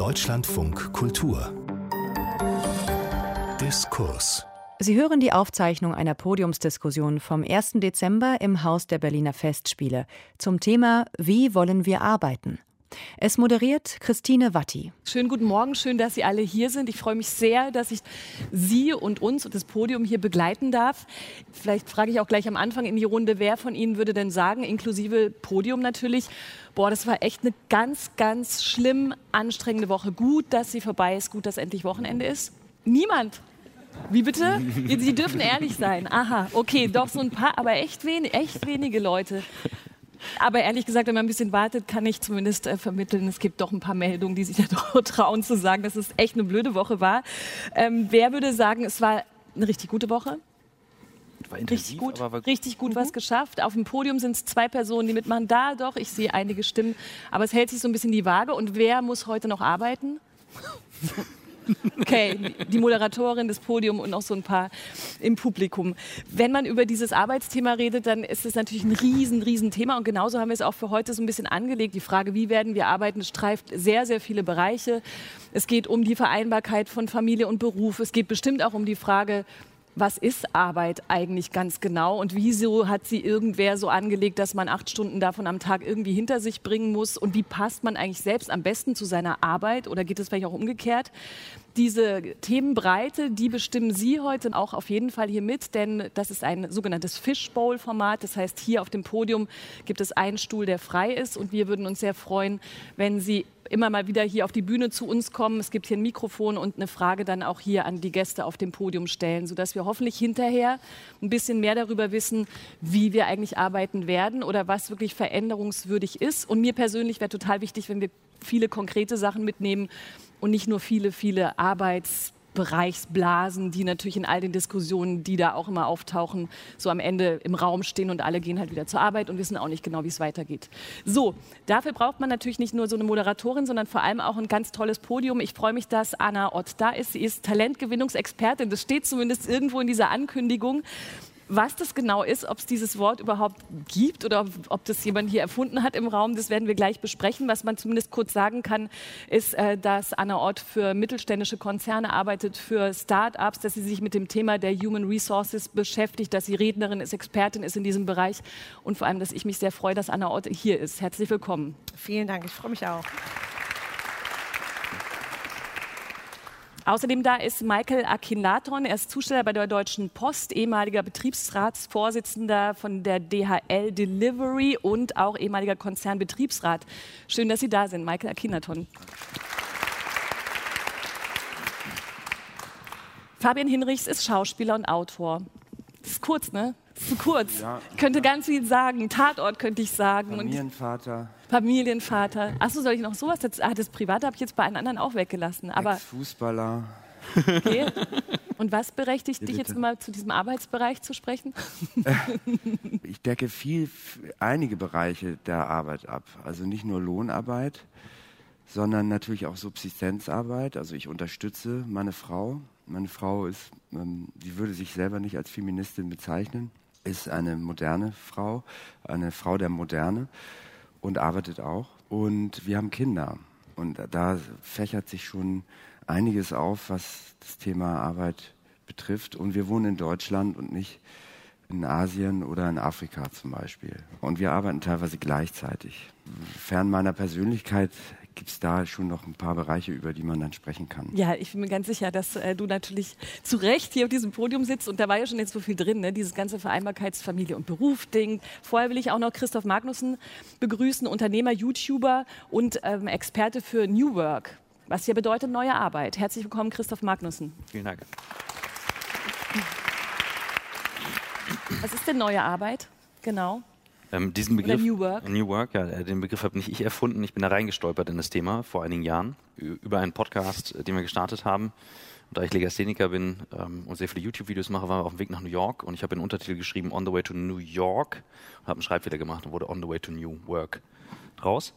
Deutschlandfunk Kultur Diskurs Sie hören die Aufzeichnung einer Podiumsdiskussion vom 1. Dezember im Haus der Berliner Festspiele zum Thema Wie wollen wir arbeiten? Es moderiert Christine Watti. Schönen guten Morgen, schön, dass Sie alle hier sind. Ich freue mich sehr, dass ich Sie und uns und das Podium hier begleiten darf. Vielleicht frage ich auch gleich am Anfang in die Runde, wer von Ihnen würde denn sagen, inklusive Podium natürlich, boah, das war echt eine ganz, ganz schlimm anstrengende Woche. Gut, dass sie vorbei ist, gut, dass endlich Wochenende ist. Niemand. Wie bitte? Sie dürfen ehrlich sein. Aha, okay, doch so ein paar, aber echt, wen, echt wenige Leute. Aber ehrlich gesagt, wenn man ein bisschen wartet, kann ich zumindest äh, vermitteln, es gibt doch ein paar Meldungen, die sich da trauen zu sagen, dass es echt eine blöde Woche war. Ähm, wer würde sagen, es war eine richtig gute Woche? War intensiv, richtig gut, war richtig gut Mhm. was geschafft. Auf dem Podium sind es zwei Personen, die mitmachen. Da doch, ich sehe einige Stimmen. Aber es hält sich so ein bisschen die Waage. Und wer muss heute noch arbeiten? Okay, die Moderatorin, das Podium und noch so ein paar im Publikum. Wenn man über dieses Arbeitsthema redet, dann ist es natürlich ein riesen, riesen Thema. Und genauso haben wir es auch für heute so ein bisschen angelegt. Die Frage, wie werden wir arbeiten, streift sehr, sehr viele Bereiche. Es geht um die Vereinbarkeit von Familie und Beruf. Es geht bestimmt auch um die Frage, was ist Arbeit eigentlich ganz genau? Und wieso hat sie irgendwer so angelegt, dass man acht Stunden davon am Tag irgendwie hinter sich bringen muss? Und wie passt man eigentlich selbst am besten zu seiner Arbeit? Oder geht es vielleicht auch umgekehrt? Diese Themenbreite, die bestimmen Sie heute auch auf jeden Fall hier mit, denn das ist ein sogenanntes Fishbowl-Format. Das heißt, hier auf dem Podium gibt es einen Stuhl, der frei ist und wir würden uns sehr freuen, wenn Sie immer mal wieder hier auf die Bühne zu uns kommen. Es gibt hier ein Mikrofon und eine Frage dann auch hier an die Gäste auf dem Podium stellen, sodass wir hoffentlich hinterher ein bisschen mehr darüber wissen, wie wir eigentlich arbeiten werden oder was wirklich veränderungswürdig ist. Und mir persönlich wäre total wichtig, wenn wir viele konkrete Sachen mitnehmen und nicht nur viele, viele Arbeitsbereichsblasen, die natürlich in all den Diskussionen, die da auch immer auftauchen, so am Ende im Raum stehen und alle gehen halt wieder zur Arbeit und wissen auch nicht genau, wie es weitergeht. So, dafür braucht man natürlich nicht nur so eine Moderatorin, sondern vor allem auch ein ganz tolles Podium. Ich freue mich, dass Anna Ott da ist. Sie ist Talentgewinnungsexpertin. Das steht zumindest irgendwo in dieser Ankündigung. Was das genau ist, ob es dieses Wort überhaupt gibt oder ob, das jemand hier erfunden hat im Raum, das werden wir gleich besprechen. Was man zumindest kurz sagen kann, ist, äh, dass Anna Ott für mittelständische Konzerne arbeitet, für Start-ups, dass sie sich mit dem Thema der Human Resources beschäftigt, dass sie Rednerin ist, Expertin ist in diesem Bereich und vor allem, dass ich mich sehr freue, dass Anna Ott hier ist. Herzlich willkommen. Vielen Dank, ich freue mich auch. Außerdem da ist Michael Akinlaton, er ist Zusteller bei der Deutschen Post, ehemaliger Betriebsratsvorsitzender von der DHL Delivery und auch ehemaliger Konzernbetriebsrat. Schön, dass Sie da sind, Michael Akinlaton. Fabian Hinrichs ist Schauspieler und Autor. Das ist kurz, ne? Das ist zu kurz. Ja. Ich könnte ganz viel sagen. Tatort könnte ich sagen. Und Familienvater, Familienvater. Achso, soll ich noch sowas dazu? Ah, das Private habe ich jetzt bei allen anderen auch weggelassen. Aber Fußballer. okay. Und was berechtigt Ja, dich jetzt immer zu diesem Arbeitsbereich zu sprechen? Ich decke viel, einige Bereiche der Arbeit ab. Also nicht nur Lohnarbeit, sondern natürlich auch Subsistenzarbeit. Also ich unterstütze meine Frau. Meine Frau ist, ähm, sie würde sich selber nicht als Feministin bezeichnen, ist eine moderne Frau, eine Frau der Moderne und arbeitet auch. Und wir haben Kinder. Und da fächert sich schon einiges auf, was das Thema Arbeit betrifft. Und wir wohnen in Deutschland und nicht in Asien oder in Afrika zum Beispiel. Und wir arbeiten teilweise gleichzeitig. Fern meiner Persönlichkeit gibt es da schon noch ein paar Bereiche, über die man dann sprechen kann. Ja, ich bin mir ganz sicher, dass äh, du natürlich zu Recht hier auf diesem Podium sitzt und da war ja schon jetzt so viel drin, ne? dieses ganze Vereinbarkeitsfamilie- und Beruf-Ding. Vorher will ich auch noch Christoph Magnussen begrüßen, Unternehmer, YouTuber und ähm, Experte für New Work. Was hier bedeutet neue Arbeit. Herzlich willkommen, Christoph Magnussen. Vielen Dank. Was ist denn neue Arbeit? Genau. Ähm, diesen Oder Begriff, New Work? New Work, ja, äh, den Begriff habe nicht ich erfunden. Ich bin da reingestolpert in das Thema vor einigen Jahren über einen Podcast, äh, den wir gestartet haben. Und da ich Legastheniker bin ähm, und sehr viele YouTube-Videos mache, waren wir auf dem Weg nach New York und ich habe den Untertitel geschrieben On the way to New York und habe einen Schreibfehler gemacht und wurde On the way to New Work draus.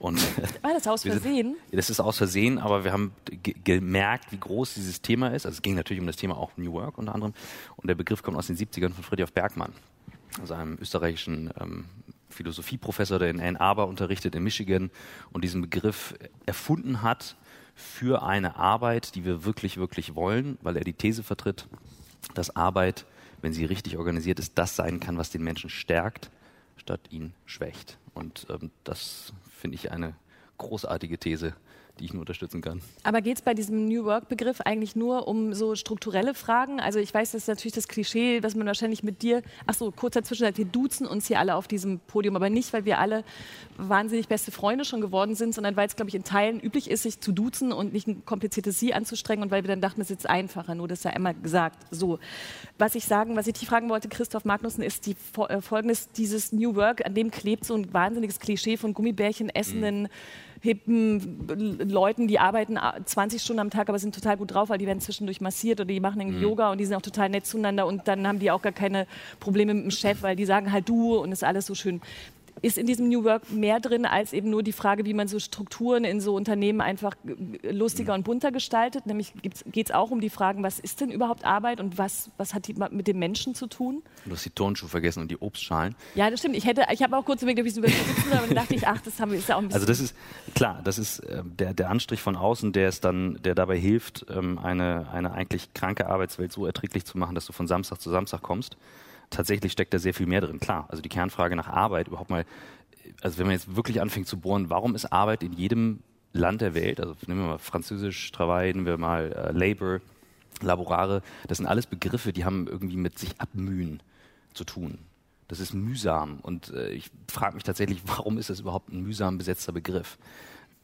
Und War das aus sind- Versehen? Ja, das ist aus Versehen, aber wir haben ge gemerkt, wie groß dieses Thema ist. Also es ging natürlich um das Thema auch New Work unter anderem. Und der Begriff kommt aus den 70ern von Friedrich Bergmann, also einem österreichischen ähm, Philosophieprofessor, der in Ann Arbor unterrichtet in Michigan und diesen Begriff erfunden hat für eine Arbeit, die wir wirklich, wirklich wollen, weil er die These vertritt, dass Arbeit, wenn sie richtig organisiert ist, das sein kann, was den Menschen stärkt, statt ihn schwächt. Und ähm, das finde ich eine großartige These, die ich nur unterstützen kann. Aber geht es bei diesem New Work-Begriff eigentlich nur um so strukturelle Fragen? Also ich weiß, das ist natürlich das Klischee, dass man wahrscheinlich mit dir, ach so, kurz dazwischen, wir duzen uns hier alle auf diesem Podium, aber nicht, weil wir alle wahnsinnig beste Freunde schon geworden sind, sondern weil es, glaube ich, in Teilen üblich ist, sich zu duzen und nicht ein kompliziertes Sie anzustrengen und weil wir dann dachten, es ist jetzt einfacher, nur das ist ja immer gesagt. So, was ich sagen, was ich dich fragen wollte, Christoph Magnussen, ist die äh, folgendes, dieses New Work, an dem klebt so ein wahnsinniges Klischee von Gummibärchen essenden mhm hippen Leuten, die arbeiten 20 Stunden am Tag, aber sind total gut drauf, weil die werden zwischendurch massiert oder die machen irgendwie mhm. Yoga und die sind auch total nett zueinander und dann haben die auch gar keine Probleme mit dem Chef, weil die sagen halt du und ist alles so schön ist in diesem New Work mehr drin als eben nur die Frage, wie man so Strukturen in so Unternehmen einfach lustiger und bunter gestaltet. Nämlich geht es auch um die Fragen, was ist denn überhaupt Arbeit und was, was hat die mit dem Menschen zu tun? Du hast die Turnschuhe vergessen und die Obstschalen. Ja, das stimmt. Ich, ich habe auch kurz überlegt, ob ich es übersetzen aber dann dachte ich, ach, das haben wir, ist ja auch ein bisschen... Also das ist, klar, das ist äh, der, der Anstrich von außen, der es dann, der dabei hilft, ähm, eine, eine eigentlich kranke Arbeitswelt so erträglich zu machen, dass du von Samstag zu Samstag kommst tatsächlich steckt da sehr viel mehr drin. Klar, also die Kernfrage nach Arbeit, überhaupt mal, also wenn man jetzt wirklich anfängt zu bohren, warum ist Arbeit in jedem Land der Welt, also nehmen wir mal Französisch, Travail, nehmen wir mal äh, Labor, Laborare, das sind alles Begriffe, die haben irgendwie mit sich abmühen zu tun. Das ist mühsam und äh, ich frage mich tatsächlich, warum ist das überhaupt ein mühsam besetzter Begriff?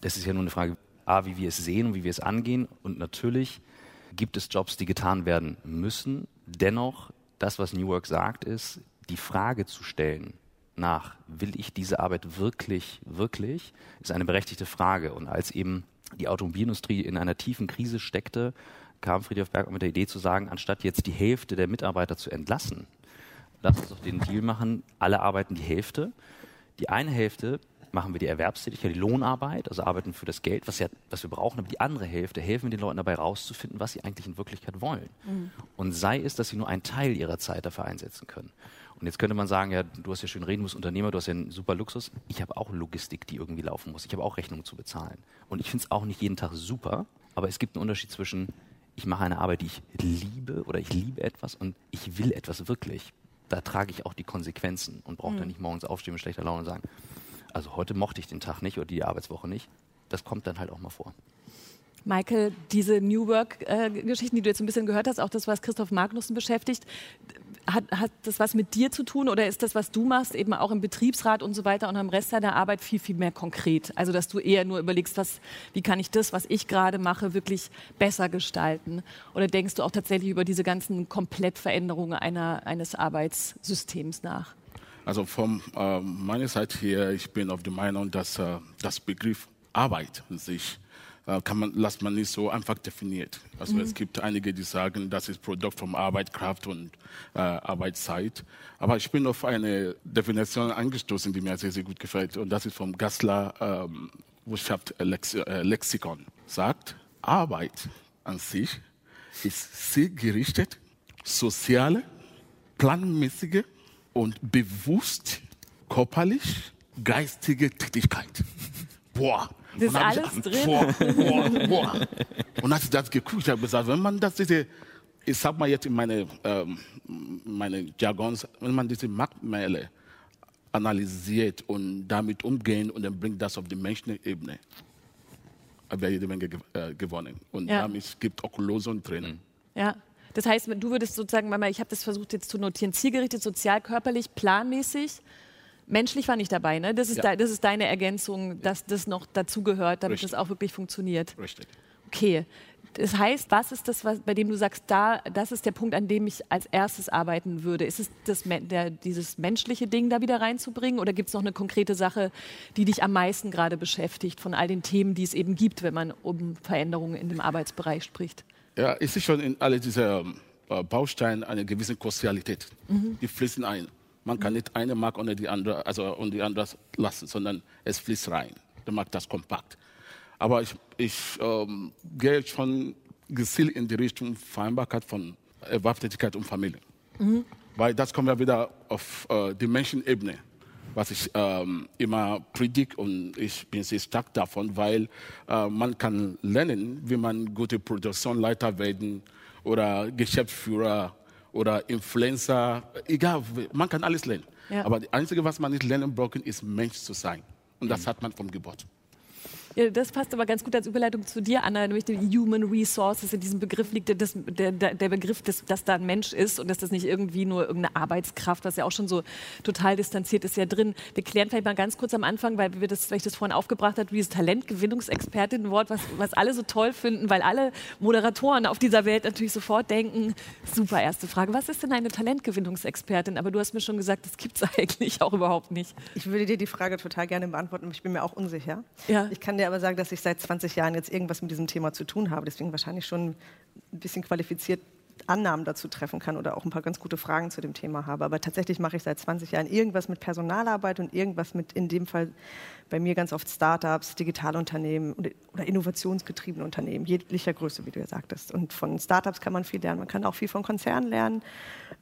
Das ist ja nur eine Frage, A, wie wir es sehen und wie wir es angehen und natürlich gibt es Jobs, die getan werden müssen. Dennoch das, was New Work sagt, ist, die Frage zu stellen nach, will ich diese Arbeit wirklich, wirklich, ist eine berechtigte Frage. Und als eben die Automobilindustrie in einer tiefen Krise steckte, kam Friedrich Berg mit der Idee zu sagen, anstatt jetzt die Hälfte der Mitarbeiter zu entlassen, lass uns doch den Deal machen, alle arbeiten die Hälfte. Die eine Hälfte machen wir die Erwerbstätigkeit, die Lohnarbeit, also arbeiten für das Geld, was, ja, was wir brauchen, aber die andere Hälfte helfen wir den Leuten dabei rauszufinden, was sie eigentlich in Wirklichkeit wollen. Mhm. Und sei es, dass sie nur einen Teil ihrer Zeit dafür einsetzen können. Und jetzt könnte man sagen, ja, du hast ja schön reden, du bist Unternehmer, du hast ja einen super Luxus. Ich habe auch Logistik, die irgendwie laufen muss. Ich habe auch Rechnungen zu bezahlen. Und ich finde es auch nicht jeden Tag super, aber es gibt einen Unterschied zwischen, ich mache eine Arbeit, die ich liebe oder ich liebe etwas und ich will etwas wirklich. Da trage ich auch die Konsequenzen und brauche mhm. dann nicht morgens aufstehen mit schlechter Laune und sagen, also heute mochte ich den Tag nicht oder die Arbeitswoche nicht. Das kommt dann halt auch mal vor. Michael, diese New Work-Geschichten, äh, die du jetzt ein bisschen gehört hast, auch das, was Christoph Magnussen beschäftigt, hat, hat, das was mit dir zu tun oder ist das, was du machst, eben auch im Betriebsrat und so weiter und am Rest deiner Arbeit viel, viel mehr konkret? Also, dass du eher nur überlegst, was, wie kann ich das, was ich gerade mache, wirklich besser gestalten? Oder denkst du auch tatsächlich über diese ganzen Komplettveränderungen einer, eines Arbeitssystems nach? Also von äh, meiner Seite her, ich bin auf der Meinung, dass äh, das Begriff Arbeit sich äh, kann man, lässt man nicht so einfach definiert. Also mhm. es gibt einige, die sagen, das ist Produkt von Arbeit, Kraft und äh, Arbeitszeit. Aber ich bin auf eine Definition angestoßen, die mir sehr, sehr gut gefällt. Und das ist vom Gassler ähm, Wirtschaft Lex äh, Lexikon. Sagt, Arbeit an sich ist zielgerichtet, soziale, planmäßige und bewusst körperlich geistige Tätigkeit. Boah. Das ist alles ich, drin. Boah, boah, boah. Und als ich das geguckt habe, gesagt, wenn man das diese, ich sag mal jetzt in meine, ähm, meine Jargons, wenn man diese Marktmähle analysiert und damit umgehen und dann bringt das auf die menschliche Ebene, haben wir jede Menge äh, gewonnen. Und ja. damit gibt auch Lösungen drin. Ja. Das heißt, du würdest sozusagen, Mama, ich habe das versucht jetzt zu notieren, zielgerichtet, sozial, körperlich, planmäßig. Menschlich war nicht dabei, ne? Das ist, ja. de, das ist deine Ergänzung, dass das noch dazugehört, damit Richtig. das auch wirklich funktioniert. Richtig. Okay. Das heißt, was ist das, was, bei dem du sagst, da, das ist der Punkt, an dem ich als erstes arbeiten würde? Ist es das, der, dieses menschliche Ding da wieder reinzubringen oder gibt es noch eine konkrete Sache, die dich am meisten gerade beschäftigt von all den Themen, die es eben gibt, wenn man um Veränderungen in dem Arbeitsbereich spricht? Ja, es ist schon in alle diese äh, Bausteine eine gewisse Kostialität. Mhm. Die fließen ein. Man kann nicht eine Mark ohne die andere, also und die andere lassen, sondern es fließt rein. Der macht das kompakt. Aber ich, ich ähm, gehe schon gezielt in die Richtung Vereinbarkeit von Erwerbstätigkeit und Familie. Mhm. Weil das kommt ja wieder auf äh, die Menschenebene. Was ich ähm, immer predige und ich bin sehr stark davon, weil äh, man kann lernen, wie man gute Produktionsleiter werden oder Geschäftsführer oder Influencer, egal, man kann alles lernen. Ja. Aber das Einzige, was man nicht lernen braucht, ist Mensch zu sein. Und das mhm. hat man vom Geburt. Ja, das passt aber ganz gut als Überleitung zu dir, Anna, nämlich die Human Resources. In diesem Begriff liegt das, der, der, Begriff, dass, dass da ein Mensch ist und dass das nicht irgendwie nur irgendeine Arbeitskraft, was ja auch schon so total distanziert ist, ja drin. Wir klären vielleicht mal ganz kurz am Anfang, weil wir das, weil ich das vorhin aufgebracht habe, dieses Talentgewinnungsexpertin-Wort, was, was alle so toll finden, weil alle Moderatoren auf dieser Welt natürlich sofort denken, super erste Frage, was ist denn eine Talentgewinnungsexpertin? Aber du hast mir schon gesagt, das gibt es eigentlich auch überhaupt nicht. Ich würde dir die Frage total gerne beantworten, aber ich bin mir auch unsicher. Ja. Ich kann dir aber sagen, dass ich seit 20 Jahren jetzt irgendwas mit diesem Thema zu tun habe. Deswegen wahrscheinlich schon ein bisschen qualifiziert Annahmen dazu treffen kann oder auch ein paar ganz gute Fragen zu dem Thema habe. Aber tatsächlich mache ich seit 20 Jahren irgendwas mit Personalarbeit und irgendwas mit, in dem Fall bei mir ganz oft Startups, Digitalunternehmen oder innovationsgetriebene Unternehmen, jeglicher Größe, wie du ja sagtest. Und von Startups kann man viel lernen, man kann auch viel von Konzernen lernen.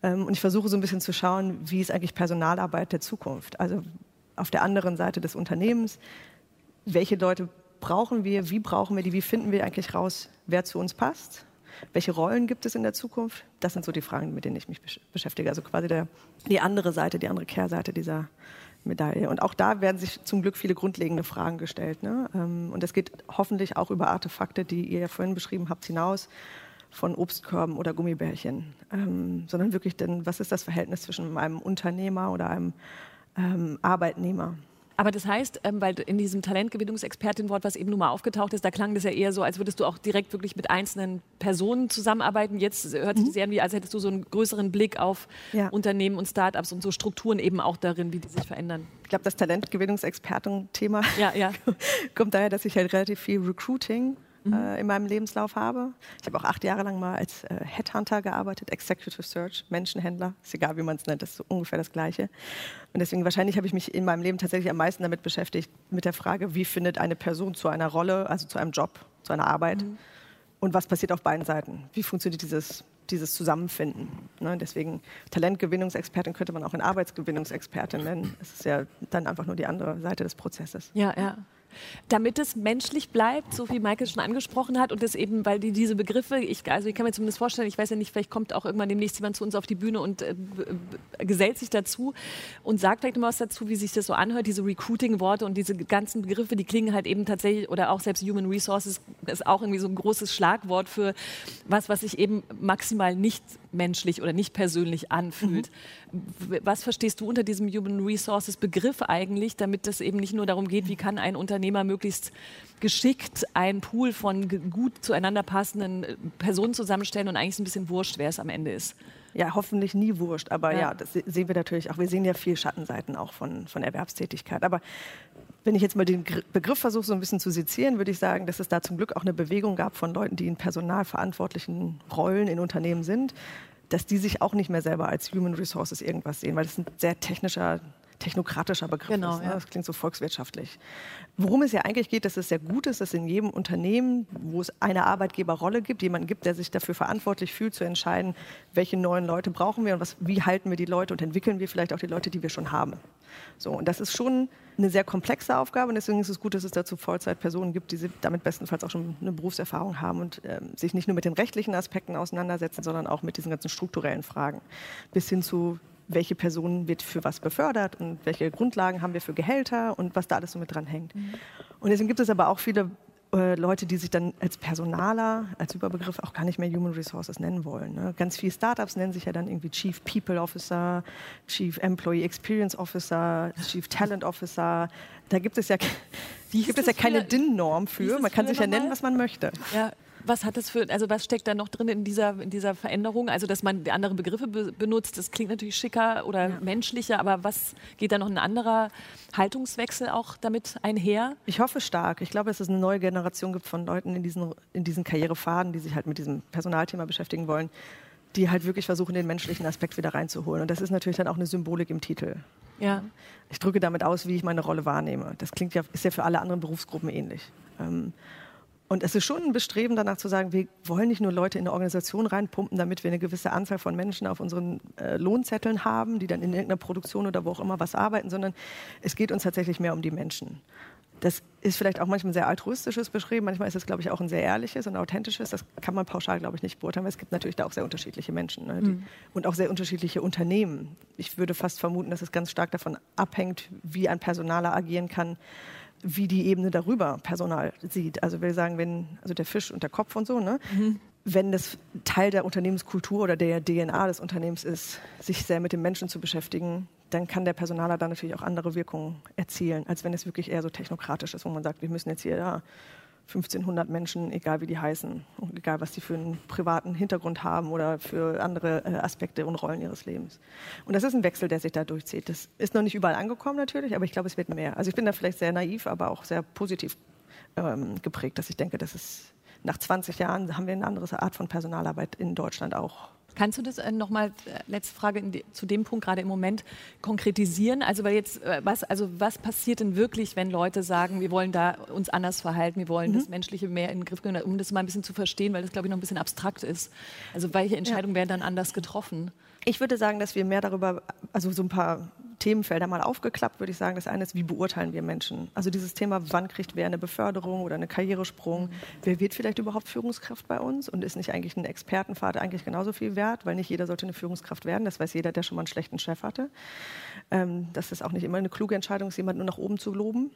Ähm, und ich versuche so ein bisschen zu schauen, wie ist eigentlich Personalarbeit der Zukunft? Also auf der anderen Seite des Unternehmens, welche Leute brauchen wir, wie brauchen wir die, wie finden wir eigentlich raus, wer zu uns passt? Welche Rollen gibt es in der Zukunft? Das sind so die Fragen, mit denen ich mich beschäftige. Also quasi der, die andere Seite, die andere Kehrseite dieser Medaille. Und auch da werden sich zum Glück viele grundlegende Fragen gestellt. Ne? Ähm, und es geht hoffentlich auch über Artefakte, die ihr ja vorhin beschrieben habt, hinaus von Obstkörben oder Gummibärchen, ähm, sondern wirklich denn, was ist das Verhältnis zwischen einem Unternehmer oder einem ähm, Arbeitnehmer? Aber das heißt, ähm, weil in diesem Talentgewinnungsexpertin-Wort, was eben nun mal aufgetaucht ist, da klang das ja eher so, als würdest du auch direkt wirklich mit einzelnen Personen zusammenarbeiten. Jetzt hört sich mhm. sehr an, wie als hättest du so einen größeren Blick auf ja. Unternehmen und Startups und so Strukturen eben auch darin, wie die sich verändern. Ich glaube, das Talentgewinnungsexperten-Thema ja, ja. kommt daher, dass ich halt relativ viel Recruiting mhm. äh, in meinem Lebenslauf habe. Ich habe auch acht Jahre lang mal als äh, Headhunter gearbeitet, Executive Search, Menschenhändler, ist egal, wie man es nennt, das ist so ungefähr das Gleiche. Und deswegen wahrscheinlich habe ich mich in meinem Leben tatsächlich am meisten damit beschäftigt, mit der Frage, wie findet eine Person zu einer Rolle, also zu einem Job, zu einer Arbeit mhm. und was passiert auf beiden Seiten? Wie funktioniert dieses dieses Zusammenfinden. Ne? Deswegen Talentgewinnungsexpertin könnte man auch in Arbeitsgewinnungsexpertin nennen. Es ist ja dann einfach nur die andere Seite des Prozesses. Ja, ja damit es menschlich bleibt, so wie Michael schon angesprochen hat und es eben, weil die, diese Begriffe, ich, also ich kann mir zumindest vorstellen, ich weiß ja nicht, vielleicht kommt auch irgendwann demnächst jemand zu uns auf die Bühne und äh, gesellt sich dazu und sagt vielleicht mal was dazu, wie sich das so anhört, diese Recruiting-Worte und diese ganzen Begriffe, die klingen halt eben tatsächlich, oder auch selbst Human Resources ist auch irgendwie so ein großes Schlagwort für was, was sich eben maximal nicht menschlich oder nicht persönlich anfühlt. Mhm. Was verstehst du unter diesem Human Resources Begriff eigentlich, damit es eben nicht nur darum geht, wie kann ein Unternehmer möglichst geschickt einen Pool von gut zueinander passenden äh, Personen zusammenstellen und eigentlich ein bisschen wurscht, wer es am Ende ist? Ja, hoffentlich nie wurscht. Aber ja. ja, das sehen wir natürlich auch. Wir sehen ja viel Schattenseiten auch von, von Erwerbstätigkeit. Aber wenn ich jetzt mal den Begriff versuche, so ein bisschen zu sezieren, würde ich sagen, dass es da zum Glück auch eine Bewegung gab von Leuten, die in personalverantwortlichen Rollen in Unternehmen sind, dass die sich auch nicht mehr selber als Human Resources irgendwas sehen, weil das ein sehr technischer technokratischer Begriff genau, ist. Ne? Ja. Das klingt so volkswirtschaftlich. Worum es ja eigentlich geht, dass es sehr gut ist, dass in jedem Unternehmen, wo es eine Arbeitgeberrolle gibt, jemanden gibt, der sich dafür verantwortlich fühlt, zu entscheiden, welche neuen Leute brauchen wir und was, wie halten wir die Leute und entwickeln wir vielleicht auch die Leute, die wir schon haben. So, und das ist schon eine sehr komplexe Aufgabe und deswegen ist es gut, dass es dazu Vollzeitpersonen gibt, die damit bestenfalls auch schon eine Berufserfahrung haben und ähm, sich nicht nur mit den rechtlichen Aspekten auseinandersetzen, sondern auch mit diesen ganzen strukturellen Fragen bis hin zu welche Person wird für was befördert und welche Grundlagen haben wir für Gehälter und was da alles so mit dran hängt. Mhm. Und deswegen gibt es aber auch viele äh, Leute, die sich dann als Personaler, als Überbegriff auch gar nicht mehr Human Resources nennen wollen. Ne? Ganz viele Startups nennen sich ja dann irgendwie Chief People Officer, Chief Employee Experience Officer, Chief Talent Officer. Da gibt es ja, gibt es ja keine DIN-Norm für. Man kann sich ja nennen, was man möchte. Ja, was hat das für, also was steckt da noch drin in dieser, in dieser Veränderung? Also, dass man andere Begriffe be benutzt, das klingt natürlich schicker oder ja. menschlicher, aber was geht da noch ein anderer Haltungswechsel auch damit einher? Ich hoffe stark. Ich glaube, dass es eine neue Generation gibt von Leuten in diesen, in diesen Karrierefaden, die sich halt mit diesem Personalthema beschäftigen wollen, die halt wirklich versuchen, den menschlichen Aspekt wieder reinzuholen. Und das ist natürlich dann auch eine Symbolik im Titel. Ja. Ich drücke damit aus, wie ich meine Rolle wahrnehme. Das klingt ja, ist ja für alle anderen Berufsgruppen ähnlich. Ähm, Und es ist schon ein Bestreben danach zu sagen, wir wollen nicht nur Leute in eine Organisation reinpumpen, damit wir eine gewisse Anzahl von Menschen auf unseren äh, Lohnzetteln haben, die dann in irgendeiner Produktion oder wo auch immer was arbeiten, sondern es geht uns tatsächlich mehr um die Menschen. Das ist vielleicht auch manchmal ein sehr altruistisches Beschrieben, manchmal ist es, glaube ich, auch ein sehr ehrliches und authentisches. Das kann man pauschal, glaube ich, nicht beurteilen, weil es gibt natürlich da auch sehr unterschiedliche Menschen ne, die, mhm. und auch sehr unterschiedliche Unternehmen. Ich würde fast vermuten, dass es ganz stark davon abhängt, wie ein Personaler agieren kann, wie die Ebene darüber Personal sieht. Also wir sagen, wenn, also der Fisch und der Kopf und so, ne? Mhm. Wenn das Teil der Unternehmenskultur oder der DNA des Unternehmens ist, sich sehr mit den Menschen zu beschäftigen, dann kann der Personaler da natürlich auch andere Wirkungen erzielen, als wenn es wirklich eher so technokratisch ist, wo man sagt, wir müssen jetzt hier ja, 1500 Menschen, egal wie die heißen, egal was die für einen privaten Hintergrund haben oder für andere äh, Aspekte und Rollen ihres Lebens. Und das ist ein Wechsel, der sich da durchzieht. Das ist noch nicht überall angekommen natürlich, aber ich glaube, es wird mehr. Also ich bin da vielleicht sehr naiv, aber auch sehr positiv ähm, geprägt, dass ich denke, dass es nach 20 Jahren haben wir eine andere Art von Personalarbeit in Deutschland auch Kannst du das äh, nochmal, äh, letzte Frage die, zu dem Punkt gerade im Moment, konkretisieren? Also, weil jetzt, äh, was, also was passiert denn wirklich, wenn Leute sagen, wir wollen da uns anders verhalten, wir wollen mhm. das Menschliche mehr in den Griff nehmen, um das mal ein bisschen zu verstehen, weil das, glaube ich, noch ein bisschen abstrakt ist. Also, welche Entscheidungen ja. werden dann anders getroffen? Ich würde sagen, dass wir mehr darüber, also so ein paar Themenfelder mal aufgeklappt, würde ich sagen. Das eine ist, wie beurteilen wir Menschen? Also dieses Thema, wann kriegt wer eine Beförderung oder eine Karrieresprung? Mhm. Wer wird vielleicht überhaupt Führungskraft bei uns? Und ist nicht eigentlich ein Expertenpfad eigentlich genauso viel wert? Weil nicht jeder sollte eine Führungskraft werden. Das weiß jeder, der schon mal einen schlechten Chef hatte. Ähm, das ist auch nicht immer eine kluge Entscheidung, jemanden nur nach oben zu loben.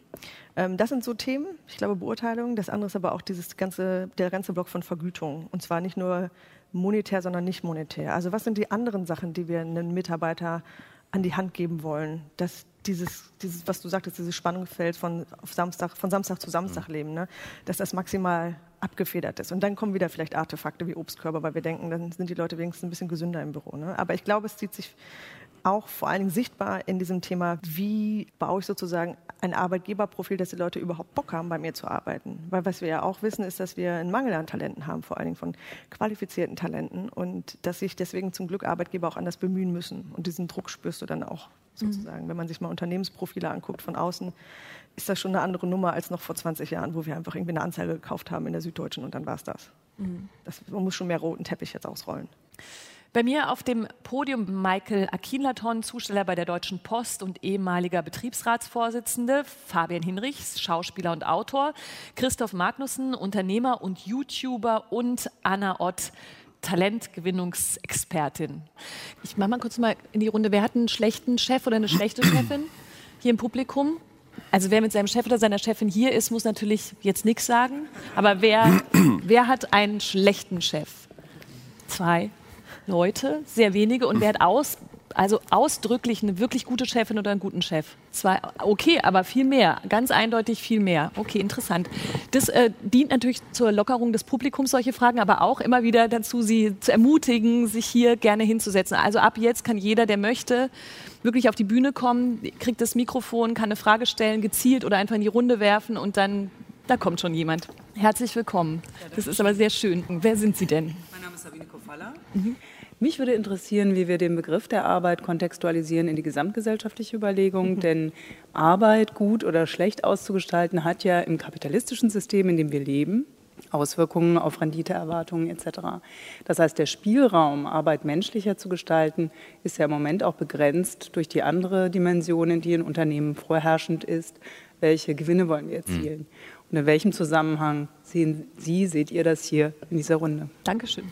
Ähm, das sind so Themen, ich glaube, Beurteilung. Das andere ist aber auch dieses ganze, der ganze Block von Vergütung. Und zwar nicht nur monetär, sondern nicht monetär. Also was sind die anderen Sachen, die wir einem Mitarbeiter an die Hand geben wollen, dass dieses, dieses, was du sagtest, dieses Spannungsfeld von, auf Samstag, von Samstag zu Samstag mhm. leben, ne, dass das maximal abgefedert ist. Und dann kommen wieder vielleicht Artefakte wie Obstkörper, weil wir denken, dann sind die Leute wenigstens ein bisschen gesünder im Büro. Ne? Aber ich glaube, es zieht sich auch vor allen Dingen sichtbar in diesem Thema, wie baue ich sozusagen ein Arbeitgeberprofil, dass die Leute überhaupt Bock haben, bei mir zu arbeiten. Weil was wir ja auch wissen, ist, dass wir einen Mangel an Talenten haben, vor allen Dingen von qualifizierten Talenten und dass sich deswegen zum Glück Arbeitgeber auch anders bemühen müssen. Und diesen Druck spürst du dann auch sozusagen. Mhm. Wenn man sich mal Unternehmensprofile anguckt von außen, ist das schon eine andere Nummer als noch vor 20 Jahren, wo wir einfach irgendwie eine Anzeige gekauft haben in der Süddeutschen und dann war es das. Mhm. das. Man muss schon mehr roten Teppich jetzt ausrollen. Bei mir auf dem Podium Michael Akinlaton, Zusteller bei der Deutschen Post und ehemaliger Betriebsratsvorsitzende, Fabian Hinrichs, Schauspieler und Autor, Christoph Magnussen, Unternehmer und YouTuber und Anna Ott, Talentgewinnungsexpertin. Ich mache mal kurz mal in die Runde. Wer hat einen schlechten Chef oder eine schlechte Chefin hier im Publikum? Also wer mit seinem Chef oder seiner Chefin hier ist, muss natürlich jetzt nichts sagen. Aber wer, wer hat einen schlechten Chef? Zwei, Leute, sehr wenige. Und wer hat aus, also ausdrücklich eine wirklich gute Chefin oder einen guten Chef? Zwei, okay, aber viel mehr, ganz eindeutig viel mehr. Okay, interessant. Das äh, dient natürlich zur Lockerung des Publikums, solche Fragen, aber auch immer wieder dazu, sie zu ermutigen, sich hier gerne hinzusetzen. Also ab jetzt kann jeder, der möchte, wirklich auf die Bühne kommen, kriegt das Mikrofon, kann eine Frage stellen, gezielt oder einfach in die Runde werfen und dann, da kommt schon jemand. Herzlich willkommen. Das ist aber sehr schön. Wer sind Sie denn? Mein Name ist Sabine Kofalla. Mhm. Mich würde interessieren, wie wir den Begriff der Arbeit kontextualisieren in die gesamtgesellschaftliche Überlegung, mhm. denn Arbeit gut oder schlecht auszugestalten hat ja im kapitalistischen System, in dem wir leben, Auswirkungen auf Renditeerwartungen etc. Das heißt, der Spielraum, Arbeit menschlicher zu gestalten, ist ja im Moment auch begrenzt durch die andere Dimension, die in Unternehmen vorherrschend ist. Welche Gewinne wollen wir erzielen? Mhm. Und in welchem Zusammenhang sehen Sie, seht ihr das hier in dieser Runde? Dankeschön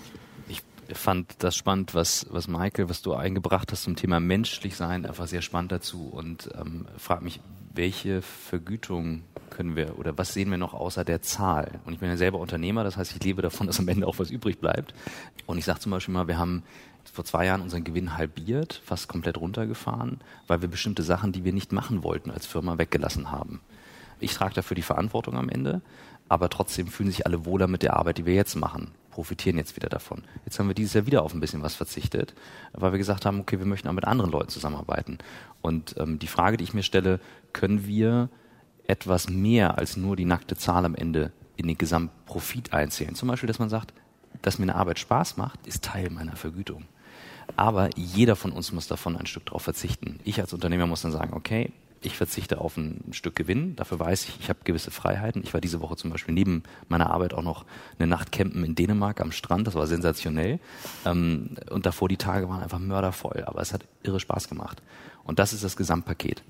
fand das spannend, was, was Michael, was du eingebracht hast zum Thema menschlich sein, einfach sehr spannend dazu und ähm, frag mich, welche Vergütung können wir oder was sehen wir noch außer der Zahl? Und ich bin ja selber Unternehmer, das heißt, ich lebe davon, dass am Ende auch was übrig bleibt. Und ich sage zum Beispiel mal, wir haben vor zwei Jahren unseren Gewinn halbiert, fast komplett runtergefahren, weil wir bestimmte Sachen, die wir nicht machen wollten als Firma, weggelassen haben. Ich trage dafür die Verantwortung am Ende, aber trotzdem fühlen sich alle wohler mit der Arbeit, die wir jetzt machen profitieren jetzt wieder davon. Jetzt haben wir dieses Jahr wieder auf ein bisschen was verzichtet, weil wir gesagt haben, okay, wir möchten auch mit anderen Leuten zusammenarbeiten. Und ähm, die Frage, die ich mir stelle, können wir etwas mehr als nur die nackte Zahl am Ende in den Gesamtprofit einzählen? Zum Beispiel, dass man sagt, dass mir eine Arbeit Spaß macht, ist Teil meiner Vergütung. Aber jeder von uns muss davon ein Stück drauf verzichten. Ich als Unternehmer muss dann sagen, okay, ich verzichte auf ein Stück Gewinn. Dafür weiß ich, ich habe gewisse Freiheiten. Ich war diese Woche zum Beispiel neben meiner Arbeit auch noch eine Nacht campen in Dänemark am Strand. Das war sensationell. Ähm, und davor die Tage waren einfach mördervoll. Aber es hat irre Spaß gemacht. Und das ist das Gesamtpaket.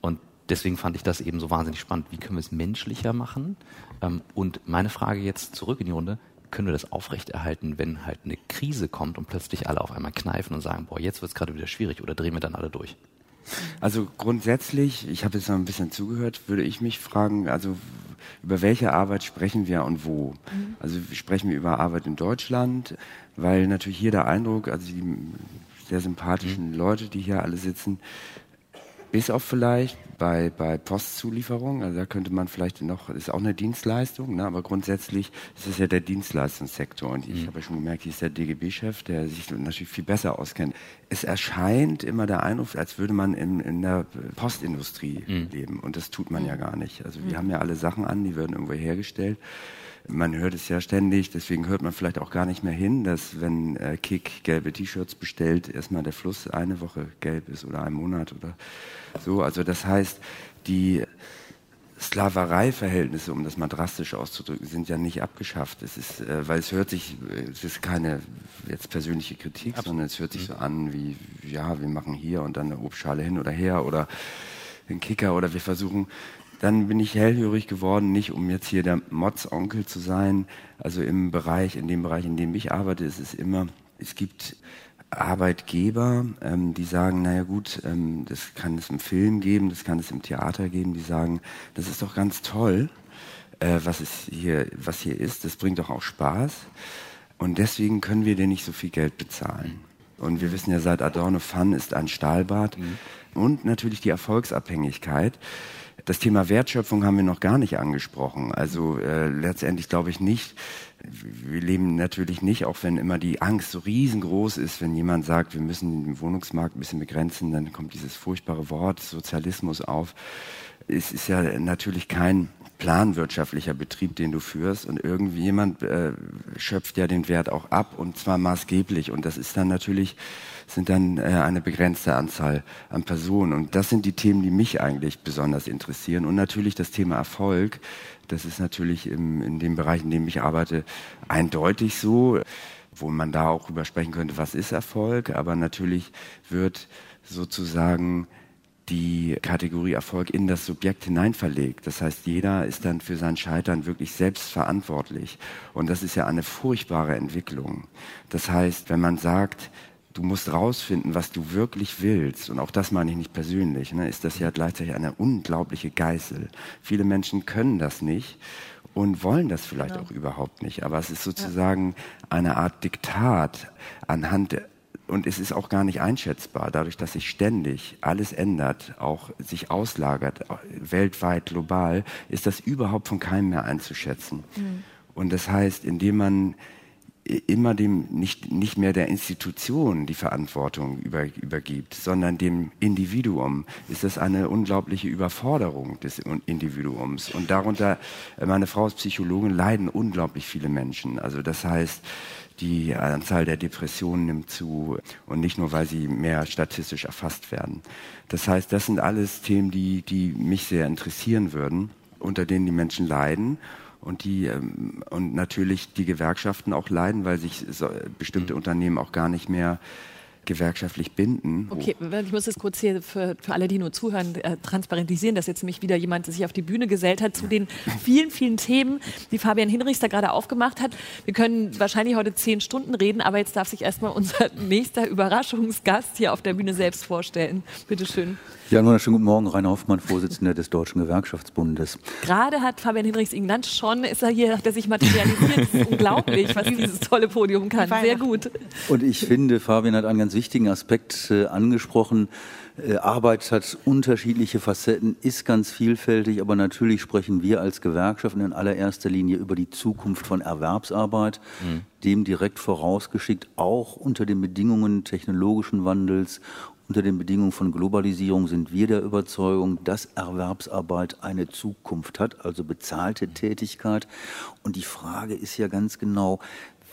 Und deswegen fand ich das eben so wahnsinnig spannend. Wie können wir es menschlicher machen? Ähm, und meine Frage jetzt zurück in die Runde können wir das aufrechterhalten, wenn halt eine Krise kommt und plötzlich alle auf einmal kneifen und sagen, boah, jetzt wird es gerade wieder schwierig oder drehen wir dann alle durch? Also grundsätzlich, ich habe jetzt noch ein bisschen zugehört, würde ich mich fragen, also über welche Arbeit sprechen wir und wo? Mhm. Also sprechen wir über Arbeit in Deutschland, weil natürlich hier der Eindruck, also die sehr sympathischen. Leute, die hier alle sitzen, bis auf vielleicht bei, bei Postzulieferung, also da könnte man vielleicht noch, das ist auch eine Dienstleistung, ne, aber grundsätzlich ist es ja der Dienstleistungssektor und ich mhm. habe ja schon gemerkt, hier ist der DGB-Chef, der sich natürlich viel besser auskennt. Es erscheint immer der Eindruck, als würde man in, in der Postindustrie mhm. leben und das tut man mhm. ja gar nicht. Also wir mhm. haben ja alle Sachen an, die werden irgendwo hergestellt man hört es ja ständig, deswegen hört man vielleicht auch gar nicht mehr hin, dass wenn äh, Kick gelbe T-Shirts bestellt, erstmal der Fluss eine Woche gelb ist oder ein Monat oder so. Also das heißt, die Sklavereiverhältnisse, um das mal drastisch auszudrücken, sind ja nicht abgeschafft. Es ist, äh, weil es hört sich, es ist keine jetzt persönliche Kritik, Absolut. sondern es hört sich so an wie, ja, wir machen hier und dann eine Obstschale hin oder her oder den Kicker oder wir versuchen dann bin ich hellhörig geworden, nicht um jetzt hier der Mods-Onkel zu sein. Also im Bereich, in dem Bereich, in dem ich arbeite, ist es immer, es gibt Arbeitgeber, ähm, die sagen, naja gut, ähm, das kann es im Film geben, das kann es im Theater geben, die sagen, das ist doch ganz toll, äh, was, es hier, was hier ist, das bringt doch auch Spaß. Und deswegen können wir dir nicht so viel Geld bezahlen. Und wir wissen ja seit Adorno, Fun ist ein Stahlbad. Mhm. Und natürlich die Erfolgsabhängigkeit. Das Thema Wertschöpfung haben wir noch gar nicht angesprochen. Also äh, letztendlich glaube ich nicht, wir leben natürlich nicht, auch wenn immer die Angst so riesengroß ist, wenn jemand sagt, wir müssen den Wohnungsmarkt ein bisschen begrenzen, dann kommt dieses furchtbare Wort Sozialismus auf. Es ist ja natürlich kein planwirtschaftlicher Betrieb, den du führst und irgendwie jemand äh, schöpft ja den Wert auch ab und zwar maßgeblich und das ist dann natürlich sind dann äh, eine begrenzte Anzahl an Personen. Und das sind die Themen, die mich eigentlich besonders interessieren. Und natürlich das Thema Erfolg. Das ist natürlich im, in dem Bereich, in dem ich arbeite, eindeutig so, wo man da auch drüber sprechen könnte, was ist Erfolg. Aber natürlich wird sozusagen die Kategorie Erfolg in das Subjekt hineinverlegt. Das heißt, jeder ist dann für sein Scheitern wirklich selbst verantwortlich. Und das ist ja eine furchtbare Entwicklung. Das heißt, wenn man sagt, du musst rausfinden, was du wirklich willst. Und auch das meine ich nicht persönlich. Ne, ist das ja gleichzeitig eine unglaubliche Geißel. Viele Menschen können das nicht und wollen das vielleicht genau. auch überhaupt nicht. Aber es ist sozusagen ja. eine Art Diktat anhand und es ist auch gar nicht einschätzbar, dadurch, dass sich ständig alles ändert, auch sich auslagert, weltweit, global, ist das überhaupt von keinem mehr einzuschätzen. Mhm. Und das heißt, indem man immer dem nicht, nicht mehr der Institution die Verantwortung über, übergibt, sondern dem Individuum, ist das eine unglaubliche Überforderung des Individuums. Und darunter, äh, meine Frau ist Psychologin, leiden unglaublich viele Menschen. Also das heißt, die Anzahl der Depressionen nimmt zu und nicht nur, weil sie mehr statistisch erfasst werden. Das heißt, das sind alles Themen, die, die mich sehr interessieren würden, unter denen die Menschen leiden und die ähm, und natürlich die Gewerkschaften auch leiden, weil sich so, bestimmte mhm. Unternehmen auch gar nicht mehr gewerkschaftlich binden. Okay, ich muss das kurz hier für, für alle, die nur zuhören, äh, transparentisieren, dass jetzt nämlich wieder jemand sich auf die Bühne gesellt hat zu den vielen, vielen Themen, die Fabian Hinrichs da gerade aufgemacht hat. Wir können wahrscheinlich heute zehn Stunden reden, aber jetzt darf sich erstmal unser nächster Überraschungsgast hier auf der Bühne selbst vorstellen. Bitte schön. Ja, einen wunderschönen guten Morgen, Rainer Hoffmann, Vorsitzender des Deutschen Gewerkschaftsbundes. Gerade hat Fabian Hinrichs ihn genannt, schon ist er hier, hat er sich materialisiert. Es ist unglaublich, was dieses tolle Podium kann. Sehr gut. Und ich finde, Fabian hat einen ganz wichtigen Aspekt äh, angesprochen. Äh, Arbeit hat unterschiedliche Facetten, ist ganz vielfältig, aber natürlich sprechen wir als Gewerkschaften in allererster Linie über die Zukunft von Erwerbsarbeit, mhm. dem direkt vorausgeschickt auch unter den Bedingungen technologischen Wandels unter den Bedingungen von Globalisierung sind wir der Überzeugung, dass Erwerbsarbeit eine Zukunft hat, also bezahlte Tätigkeit. Und die Frage ist ja ganz genau,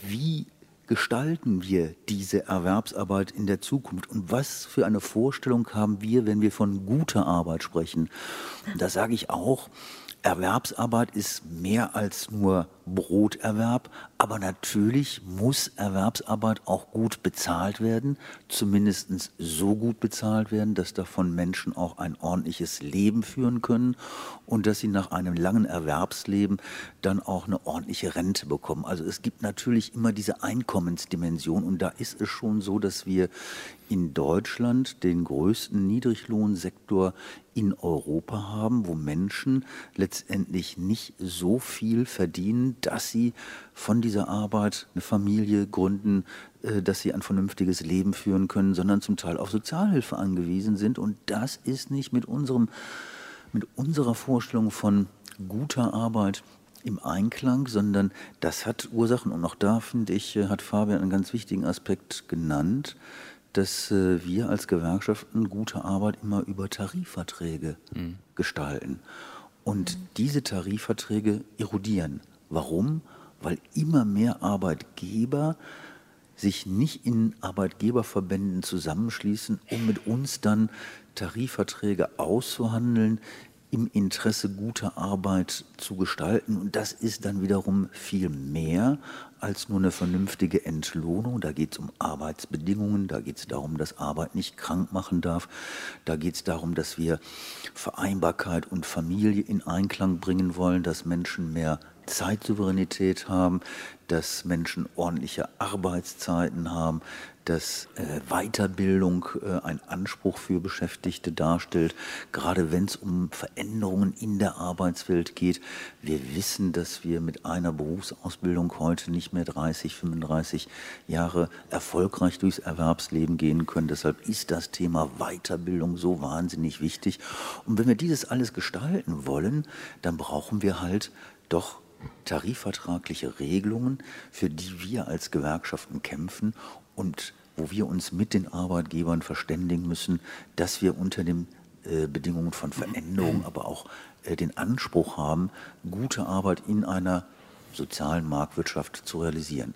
wie gestalten wir diese Erwerbsarbeit in der Zukunft und was für eine Vorstellung haben wir, wenn wir von guter Arbeit sprechen? Da sage ich auch, Erwerbsarbeit ist mehr als nur Broterwerb, aber natürlich muss Erwerbsarbeit auch gut bezahlt werden, zumindest so gut bezahlt werden, dass davon Menschen auch ein ordentliches Leben führen können und dass sie nach einem langen Erwerbsleben dann auch eine ordentliche Rente bekommen. Also es gibt natürlich immer diese Einkommensdimension und da ist es schon so, dass wir in Deutschland den größten Niedriglohnsektor in Europa haben, wo Menschen letztendlich nicht so viel verdienen, dass sie von dieser Arbeit eine Familie gründen, äh, dass sie ein vernünftiges Leben führen können, sondern zum Teil auf Sozialhilfe angewiesen sind. Und das ist nicht mit, unserem, mit unserer Vorstellung von guter Arbeit im Einklang, sondern das hat Ursachen. Und auch da, finde ich, äh, hat Fabian einen ganz wichtigen Aspekt genannt, dass äh, wir als Gewerkschaften gute Arbeit immer über Tarifverträge mhm. gestalten. Und diese Tarifverträge erodieren. Warum? Weil immer mehr Arbeitgeber sich nicht in Arbeitgeberverbänden zusammenschließen, um mit uns dann Tarifverträge auszuhandeln, im Interesse guter Arbeit zu gestalten. Und das ist dann wiederum viel mehr als nur eine vernünftige Entlohnung. Da geht es um Arbeitsbedingungen, da geht es darum, dass Arbeit nicht krank machen darf. Da geht es darum, dass wir Vereinbarkeit und Familie in Einklang bringen wollen, dass Menschen mehr Zeitsouveränität haben, dass Menschen ordentliche Arbeitszeiten haben, dass äh, Weiterbildung äh, ein Anspruch für Beschäftigte darstellt, gerade wenn es um Veränderungen in der Arbeitswelt geht. Wir wissen, dass wir mit einer Berufsausbildung heute nicht mehr 30, 35 Jahre erfolgreich durchs Erwerbsleben gehen können. Deshalb ist das Thema Weiterbildung so wahnsinnig wichtig. Und wenn wir dieses alles gestalten wollen, dann brauchen wir halt doch tarifvertragliche Regelungen, für die wir als Gewerkschaften kämpfen und wo wir uns mit den Arbeitgebern verständigen müssen, dass wir unter den äh, Bedingungen von Veränderung, aber auch äh, den Anspruch haben, gute Arbeit in einer sozialen Marktwirtschaft zu realisieren.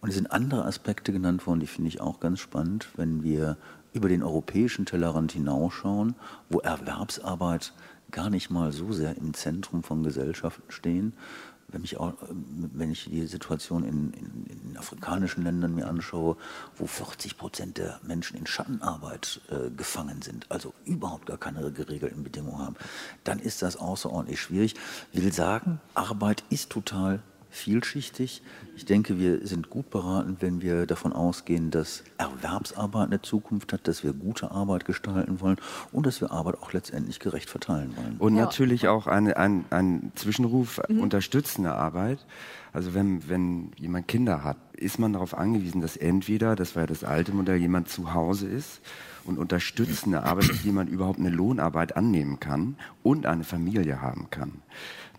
Und es sind andere Aspekte genannt worden, die finde ich auch ganz spannend, wenn wir über den europäischen Tellerrand hinausschauen, wo Erwerbsarbeit gar nicht mal so sehr im Zentrum von Gesellschaften stehen, wenn, mich auch, wenn ich die Situation in, in, in, afrikanischen Ländern mir anschaue, wo 40 Prozent der Menschen in Schattenarbeit äh, gefangen sind, also überhaupt gar keine geregelten Bedingungen haben, dann ist das außerordentlich schwierig. Will sagen, Arbeit ist total vielschichtig. Ich denke, wir sind gut beraten, wenn wir davon ausgehen, dass Erwerbsarbeit eine Zukunft hat, dass wir gute Arbeit gestalten wollen und dass wir Arbeit auch letztendlich gerecht verteilen wollen. Und ja. natürlich auch ein, ein, ein Zwischenruf mhm. unterstützende Arbeit. Also wenn, wenn jemand Kinder hat, ist man darauf angewiesen, dass entweder, das war ja das alte Modell, jemand zu Hause ist und unterstützende Arbeit, dass jemand überhaupt eine Lohnarbeit annehmen kann und eine Familie haben kann.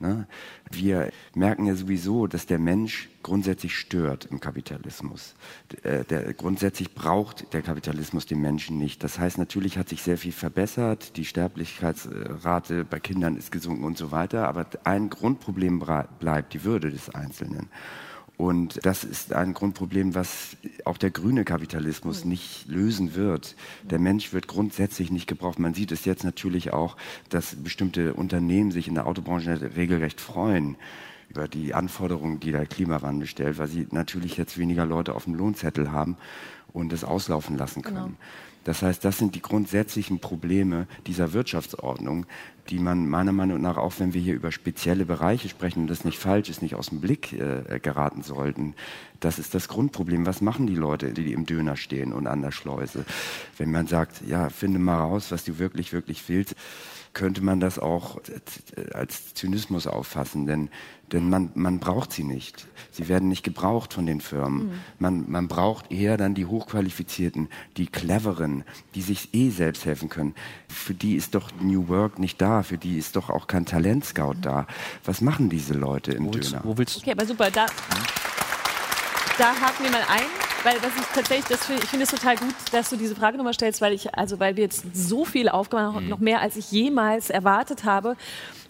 Ne? Wir merken ja sowieso, dass der Mensch grundsätzlich stört im Kapitalismus. Der, der, grundsätzlich braucht der Kapitalismus den Menschen nicht. Das heißt, natürlich hat sich sehr viel verbessert, die Sterblichkeitsrate bei Kindern ist gesunken und so weiter, aber ein Grundproblem bleibt die Würde des Einzelnen. Und das ist ein Grundproblem, was auch der grüne Kapitalismus nicht lösen wird. Der Mensch wird grundsätzlich nicht gebraucht. Man sieht es jetzt natürlich auch, dass bestimmte Unternehmen sich in der Autobranche regelrecht freuen über die Anforderungen, die der Klimawandel stellt, weil sie natürlich jetzt weniger Leute auf dem Lohnzettel haben und es auslaufen lassen können. Genau. Das heißt, das sind die grundsätzlichen Probleme dieser Wirtschaftsordnung, die man meiner Meinung nach, auch wenn wir hier über spezielle Bereiche sprechen und das nicht falsch ist, nicht aus dem Blick äh, geraten sollten. Das ist das Grundproblem. Was machen die Leute, die im Döner stehen und an der Schleuse? Wenn man sagt, ja, finde mal raus, was du wirklich, wirklich willst könnte man das auch als Zynismus auffassen, denn, denn man, man braucht sie nicht. Sie werden nicht gebraucht von den Firmen. Mhm. Man, man braucht eher dann die Hochqualifizierten, die Cleveren, die sich eh selbst helfen können. Für die ist doch New Work nicht da, für die ist doch auch kein Talentscout mhm. da. Was machen diese Leute im wo Döner? Wo willst du? Okay, aber super, da, da haken wir mal ein. Weil was ich tatsächlich, das find, ich finde es total gut, dass du diese Frage nochmal stellst, weil ich, also weil wir jetzt so viel aufgemacht haben, mhm. noch mehr als ich jemals erwartet habe.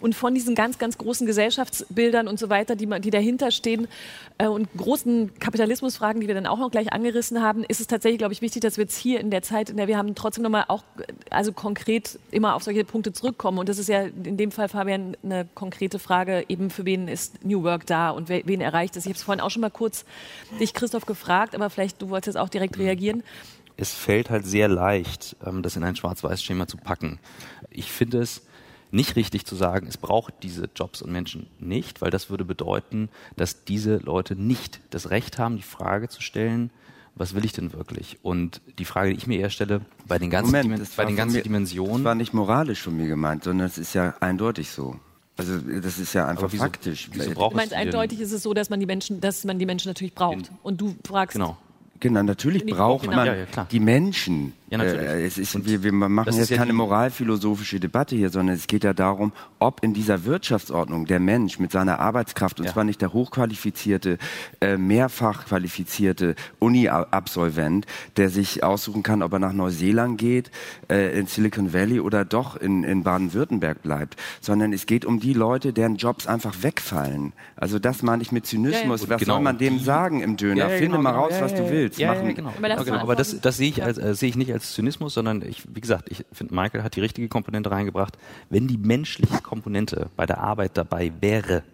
Und von diesen ganz, ganz großen Gesellschaftsbildern und so weiter, die, die dahinter stehen äh, und großen Kapitalismusfragen, die wir dann auch noch gleich angerissen haben, ist es tatsächlich, glaube ich, wichtig, dass wir jetzt hier in der Zeit, in der wir haben, trotzdem nochmal auch also konkret immer auf solche Punkte zurückkommen. Und das ist ja in dem Fall, Fabian, eine konkrete Frage, eben für wen ist New Work da und wen erreicht es. Ich habe es vorhin auch schon mal kurz dich, Christoph, gefragt, aber vielleicht du wolltest auch direkt reagieren es fällt halt sehr leicht, ähm, das in ein Schwarz-Weiß-Schema zu packen. Ich finde es nicht richtig zu sagen, es braucht diese Jobs und Menschen nicht, weil das würde bedeuten, dass diese Leute nicht das Recht haben, die Frage zu stellen, was will ich denn wirklich? Und die Frage, die ich mir eher stelle, bei den ganzen, Moment, Dimen bei den ganzen mir, Dimensionen. Das war nicht moralisch von mir gemeint, sondern es ist ja eindeutig so. Also das ist ja einfach wieso, faktisch. Wieso du meinst, eindeutig ist es so, dass man die Menschen, dass man die Menschen natürlich braucht. Und du fragst, genau. Genau, natürlich braucht genau. man ja, ja, die Menschen. Ja, natürlich. Äh, es ist, wir, wir machen jetzt keine moralphilosophische Debatte hier, sondern es geht ja darum, ob in dieser Wirtschaftsordnung der Mensch mit seiner Arbeitskraft, und zwar nicht der hochqualifizierte, äh, mehrfach qualifizierte Uni-Absolvent, der sich aussuchen kann, ob er nach Neuseeland geht, äh, in Silicon Valley oder doch in, in Baden-Württemberg bleibt, sondern es geht um die Leute, deren Jobs einfach wegfallen. Also das meine ich mit Zynismus. Was genau. soll man dem sagen im Döner? Finde genau, mal raus, was du willst. Ja, machen. genau. Aber, genau. Aber das, das sehe ich, als, äh, sehe ich nicht als Zynismus, sondern ich, wie gesagt, ich finde, Michael hat die richtige Komponente reingebracht. Wenn die menschliche Komponente bei der Arbeit dabei wäre,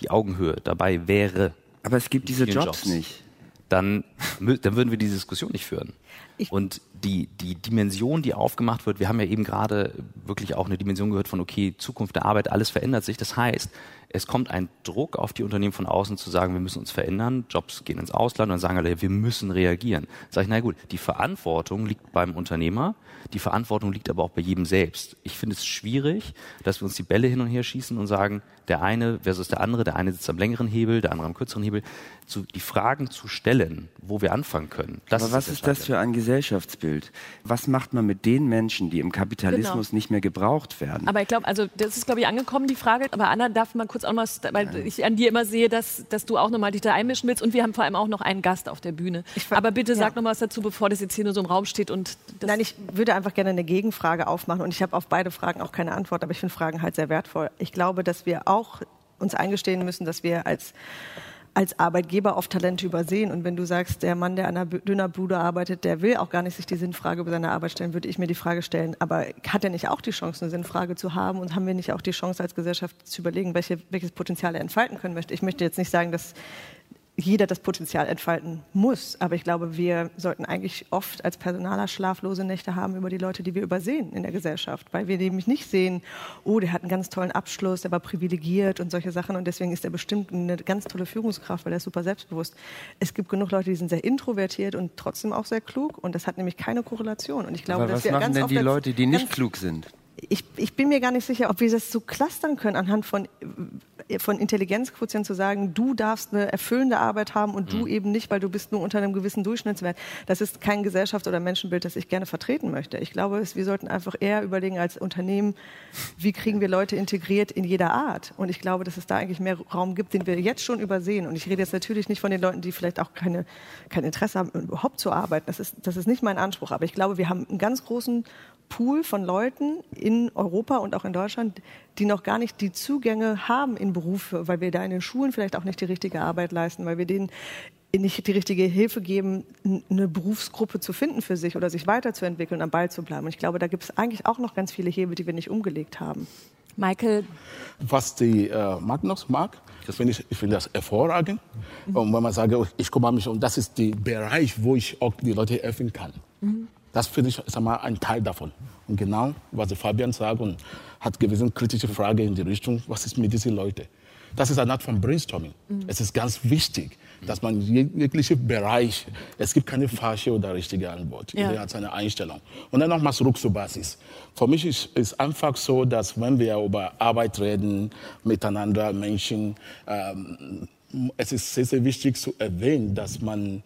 die Augenhöhe dabei wäre. Aber es gibt diese Jobs, Jobs, nicht. Dann, dann würden wir die Diskussion nicht führen. Ich und die, die Dimension, die aufgemacht wird, wir haben ja eben gerade wirklich auch eine Dimension gehört von, okay, Zukunft der Arbeit, alles verändert sich. Das heißt, es kommt ein Druck auf die Unternehmen von außen zu sagen, wir müssen uns verändern, Jobs gehen ins Ausland und dann sagen alle, wir müssen reagieren. Sag ich, na gut, die Verantwortung liegt beim Unternehmer, die Verantwortung liegt aber auch bei jedem selbst. Ich finde es schwierig, dass wir uns die Bälle hin und her schießen und sagen, der eine versus der andere, der eine sitzt am längeren Hebel, der andere am kürzeren Hebel, zu, die Fragen zu stellen, wo wir anfangen können. Das aber was ist, ist das für ein Gesellschaftsbild? Was macht man mit den Menschen, die im Kapitalismus genau. nicht mehr gebraucht werden? Aber ich glaube, also das ist, glaube ich, angekommen, die Frage. Aber Anna, darf man kurz auch mal, weil ja. ich an dir immer sehe, dass, dass du auch nochmal dich da einmischen willst. Und wir haben vor allem auch noch einen Gast auf der Bühne. aber bitte ja. sag noch mal was dazu, bevor das jetzt hier nur so im Raum steht. Und Nein, ich würde einfach gerne eine Gegenfrage aufmachen. Und ich habe auf beide Fragen auch keine Antwort. Aber ich finde Fragen halt sehr wertvoll. Ich glaube, dass wir auch uns eingestehen müssen, dass wir als als Arbeitgeber oft Talente übersehen. Und wenn du sagst, der Mann, der an einer Dönerbude arbeitet, der will auch gar nicht sich die Sinnfrage über seine Arbeit stellen, würde ich mir die Frage stellen, aber hat er nicht auch die Chance, eine Sinnfrage zu haben? Und haben wir nicht auch die Chance als Gesellschaft zu überlegen, welche, welches Potenzial er entfalten können möchte? Ich möchte jetzt nicht sagen, dass jeder das Potenzial entfalten muss. Aber ich glaube, wir sollten eigentlich oft als Personaler schlaflose Nächte haben über die Leute, die wir übersehen in der Gesellschaft, weil wir nämlich nicht sehen, oh, der hat einen ganz tollen Abschluss, der war privilegiert und solche Sachen und deswegen ist er bestimmt eine ganz tolle Führungskraft, weil er ist super selbstbewusst. Es gibt genug Leute, die sind sehr introvertiert und trotzdem auch sehr klug und das hat nämlich keine Korrelation. Und ich glaube, Aber was dass wir machen denn die Leute, die nicht klug sind? Ich, ich, bin mir gar nicht sicher, ob wir das so clustern können anhand von, von Intelligenzquotient zu sagen, du darfst eine erfüllende Arbeit haben und mhm. du eben nicht, weil du bist nur unter einem gewissen Durchschnittswert. Das ist kein Gesellschafts- oder Menschenbild, das ich gerne vertreten möchte. Ich glaube, wir sollten einfach eher überlegen als Unternehmen, wie kriegen wir Leute integriert in jeder Art. Und ich glaube, dass es da eigentlich mehr Raum gibt, den wir jetzt schon übersehen. Und ich rede jetzt natürlich nicht von den Leuten, die vielleicht auch keine, kein Interesse haben, überhaupt zu arbeiten. Das ist, das ist nicht mein Anspruch. Aber ich glaube, wir haben einen ganz großen Pool von Leuten in Europa und auch in Deutschland, die noch gar nicht die Zugänge haben in Berufe, weil wir da in den Schulen vielleicht auch nicht die richtige Arbeit leisten, weil wir denen nicht die richtige Hilfe geben, eine Berufsgruppe zu finden für sich oder sich weiterzuentwickeln, am Ball zu bleiben. Und ich glaube, da gibt es eigentlich auch noch ganz viele Hebel, die wir nicht umgelegt haben. Michael. Was die äh, Magnus mag, das finde ich, ich finde das hervorragend. Mhm. Und wenn man sagt, ich kümmere mich um, das ist der Bereich, wo ich auch die Leute helfen kann. Mhm. Das finde ich sag mal, ein Teil davon. Und genau, was Fabian sagt, und hat gewisse kritische Frage in die Richtung, was ist mit diesen Leuten? Das ist eine Art von Brainstorming. Mhm. Es ist ganz wichtig, dass man jegliche Bereich, es gibt keine falsche oder richtige Antwort. Ja. Jeder hat seine Einstellung. Und dann nochmal zurück zur Basis. Für mich ist es einfach so, dass wenn wir über Arbeit reden, miteinander, Menschen, ähm, es ist sehr, sehr wichtig zu erwähnen, dass man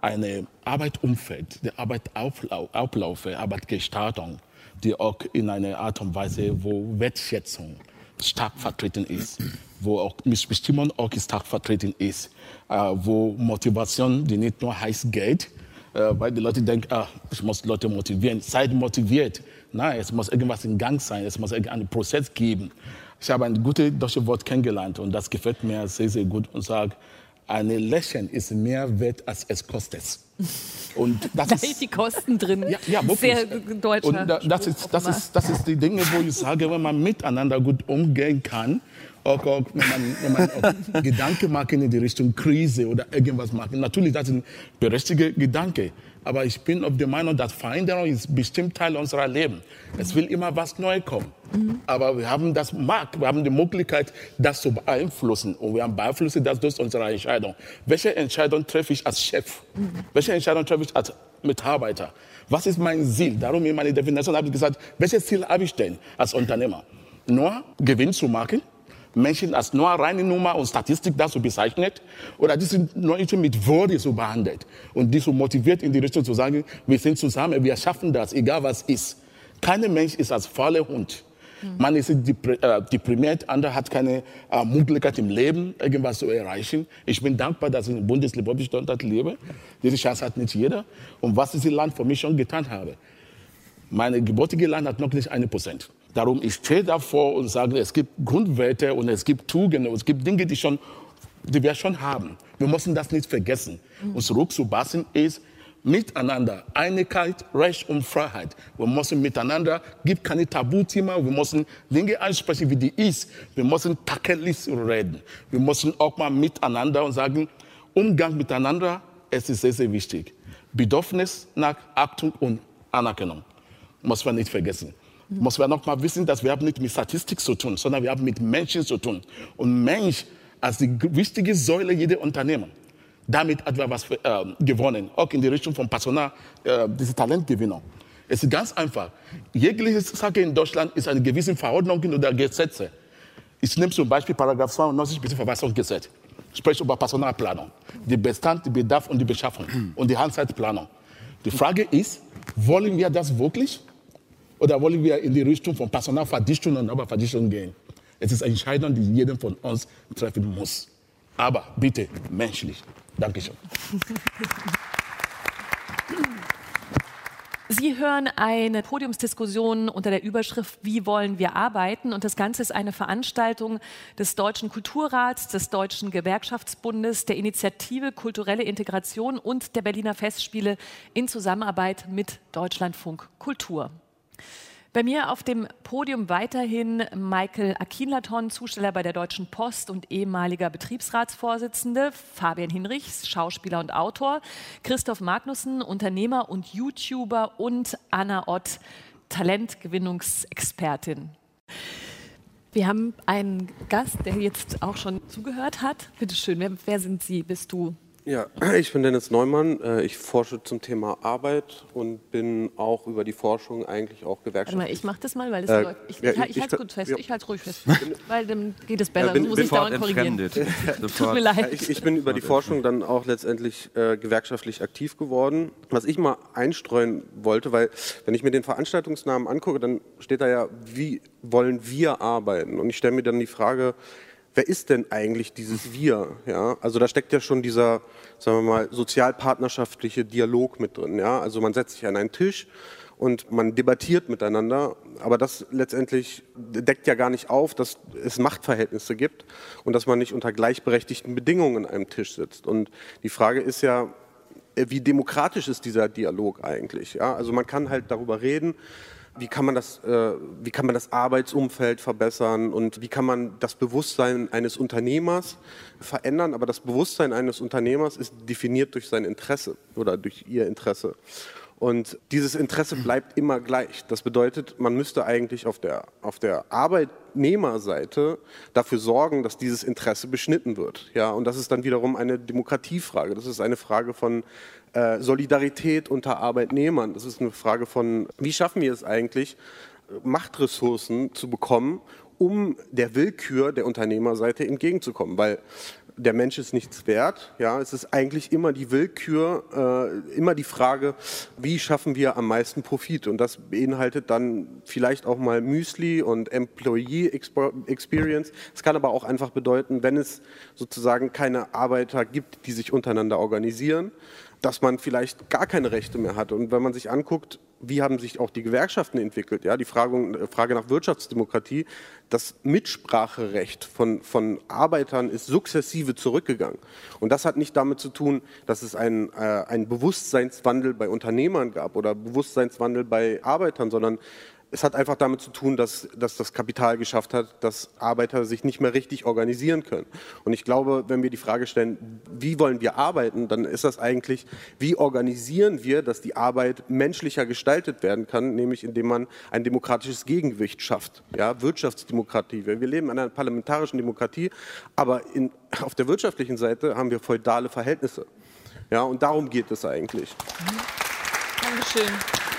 eine Arbeitumfeld, der Arbeitablauf, Arbeitsgestaltung, die auch in einer Art und Weise, wo Wertschätzung stark vertreten ist, wo auch Mitbestimmung auch stark vertreten ist, äh, wo Motivation, die nicht nur heißt Geld, äh, weil die Leute denken, ah, ich muss Leute motivieren. Seid motiviert. Nein, es muss irgendwas in Gang sein, es muss einen Prozess geben. Ich habe ein gutes deutsches Wort kennengelernt und das gefällt mir sehr, sehr gut und sage, eine Lächeln ist mehr wert, als es kostet. Und das da ist die Kosten drin. Ja, ja wirklich. Sehr deutscher Und da, das, ist, das, ist, das ist die Dinge, wo ich sage, wenn man miteinander gut umgehen kann, auch, auch wenn man, wenn man Gedanken machen in die Richtung Krise oder irgendwas machen. Natürlich, das ist ein berechtigter Gedanke. Aber ich bin auf der Meinung, dass Veränderung ist bestimmt Teil unserer Leben. Es will immer was Neues kommen. Mhm. Aber wir haben das Markt, wir haben die Möglichkeit, das zu beeinflussen. Und wir haben beeinflussen das durch unsere Entscheidung. Welche Entscheidung treffe ich als Chef? Mhm. Welche Entscheidung treffe ich als Mitarbeiter? Was ist mein Ziel? Darum in meiner Definition habe ich gesagt, welches Ziel habe ich denn als Unternehmer? Nur Gewinn zu machen? Menschen als nur reine Nummer und Statistik dazu bezeichnet oder diese Menschen mit Würde so behandelt und die so motiviert in die Richtung zu sagen, wir sind zusammen, wir schaffen das, egal was ist. Kein Mensch ist als fauler Hund. Man ist äh, deprimiert, andere hat keine äh, Möglichkeit im Leben, irgendwas zu erreichen. Ich bin dankbar, dass ich in der Bundesrepublik Deutschland lebe. Diese Chance hat nicht jeder. Und was dieses Land für mich schon getan habe. Mein geburtiges Land hat noch nicht eine Prozent. Darum, ich stehe davor und sage, es gibt Grundwerte und es gibt Tugenden und es gibt Dinge, die, schon, die wir schon haben. Wir müssen das nicht vergessen. Mhm. Und zurückzupassen ist miteinander, Einigkeit, Recht und Freiheit. Wir müssen miteinander, gibt keine Tabuthema, wir müssen Dinge ansprechen, wie die ist. Wir müssen tackelig reden. Wir müssen auch mal miteinander und sagen, Umgang miteinander, es ist sehr, sehr wichtig. Bedürfnis nach Achtung und Anerkennung. Muss man nicht vergessen muss man noch mal wissen, dass wir haben nicht mit Statistik zu tun, sondern wir haben mit Menschen zu tun. Und Mensch als die wichtige Säule jeder Unternehmer. Damit hat wir was äh, gewonnen, auch in die Richtung von Personal, äh, diese Talentgewinnung. Es ist ganz einfach. Jegliche Sache in Deutschland ist eine gewisse Verordnung oder Gesetze. Ich nehme zum Beispiel Paragraph 92 bis Verfassungsgesetz. Spricht über Personalplanung, den Bestand, den Bedarf und die Beschaffung und die Handzeitplanung. Die Frage ist, wollen wir das wirklich? Oder wollen wir in die Richtung von Personalverdichtung und Arbeitsverdichtung gehen? Es ist eine Entscheidung, die jeder von uns treffen muss. Aber bitte menschlich. Dankeschön. Sie hören eine Podiumsdiskussion unter der Überschrift Wie wollen wir arbeiten? Und das Ganze ist eine Veranstaltung des Deutschen Kulturrats, des Deutschen Gewerkschaftsbundes, der Initiative Kulturelle Integration und der Berliner Festspiele in Zusammenarbeit mit Deutschlandfunk Kultur. Bei mir auf dem Podium weiterhin Michael Akinlaton, Zusteller bei der Deutschen Post und ehemaliger Betriebsratsvorsitzende, Fabian Hinrichs, Schauspieler und Autor, Christoph Magnussen, Unternehmer und YouTuber und Anna Ott, Talentgewinnungsexpertin. Wir haben einen Gast, der jetzt auch schon zugehört hat. Bitte schön, wer, wer sind Sie? Bist du? Ja, ich bin Dennis Neumann. Äh, ich forsche zum Thema Arbeit und bin auch über die Forschung eigentlich auch Gewerkschaftlich. ich mache das mal, weil es äh, ich, ja, ich, ich halte es gut fest. Ich halte es ruhig fest, weil dann geht es besser. Ja, bin, muss bin ich dauernd korrigieren. Tut mir leid. Ich, ich, bin über die Forschung dann auch letztendlich äh, gewerkschaftlich aktiv geworden. Was ich mal einstreuen wollte, weil wenn ich mir den Veranstaltungsnamen angucke, dann steht da ja, wie wollen wir arbeiten? Und ich stelle mir dann die Frage, wer ist denn eigentlich dieses Wir? Ja, also da steckt ja schon dieser, sagen wir mal, sozialpartnerschaftliche Dialog mit drin. Ja, also man setzt sich an einen Tisch und man debattiert miteinander, aber das letztendlich deckt ja gar nicht auf, dass es Machtverhältnisse gibt und dass man nicht unter gleichberechtigten Bedingungen an einem Tisch sitzt. Und die Frage ist ja, wie demokratisch ist dieser Dialog eigentlich? Ja, also man kann halt darüber reden, wie kann man das, äh, wie kann man das Arbeitsumfeld verbessern und wie kann man das Bewusstsein eines Unternehmers verändern. Aber das Bewusstsein eines Unternehmers ist definiert durch sein Interesse oder durch ihr Interesse. Und dieses Interesse bleibt immer gleich. Das bedeutet, man müsste eigentlich auf der, auf der Arbeitnehmerseite dafür sorgen, dass dieses Interesse beschnitten wird. Ja, und das ist dann wiederum eine Demokratiefrage. Das ist eine Frage von äh, Solidarität unter Arbeitnehmern. Das ist eine Frage von, wie schaffen wir es eigentlich, Machtressourcen zu bekommen, um der Willkür der Unternehmerseite entgegenzukommen. Weil der Mensch ist nichts wert. Ja, es ist eigentlich immer die Willkür, äh, immer die Frage, wie schaffen wir am meisten Profit? Und das beinhaltet dann vielleicht auch mal Müsli und Employee Experience. Es kann aber auch einfach bedeuten, wenn es sozusagen keine Arbeiter gibt, die sich untereinander organisieren, dass man vielleicht gar keine Rechte mehr hat. Und wenn man sich anguckt, wie haben sich auch die Gewerkschaften entwickelt, ja, die Frage, Frage nach Wirtschaftsdemokratie, das Mitspracherecht von, von Arbeitern ist sukzessive zurückgegangen. Und das hat nicht damit zu tun, dass es einen, äh, einen Bewusstseinswandel bei Unternehmern gab oder Bewusstseinswandel bei Arbeitern, sondern es hat einfach damit zu tun, dass, dass das Kapital geschafft hat, dass Arbeiter sich nicht mehr richtig organisieren können. Und ich glaube, wenn wir die Frage stellen, wie wollen wir arbeiten, dann ist das eigentlich, wie organisieren wir, dass die Arbeit menschlicher gestaltet werden kann, nämlich indem man ein demokratisches Gegengewicht schafft. Ja, Wirtschaftsdemokratie. Wir leben in einer parlamentarischen Demokratie, aber in, auf der wirtschaftlichen Seite haben wir feudale Verhältnisse. Ja, und darum geht es eigentlich. Dankeschön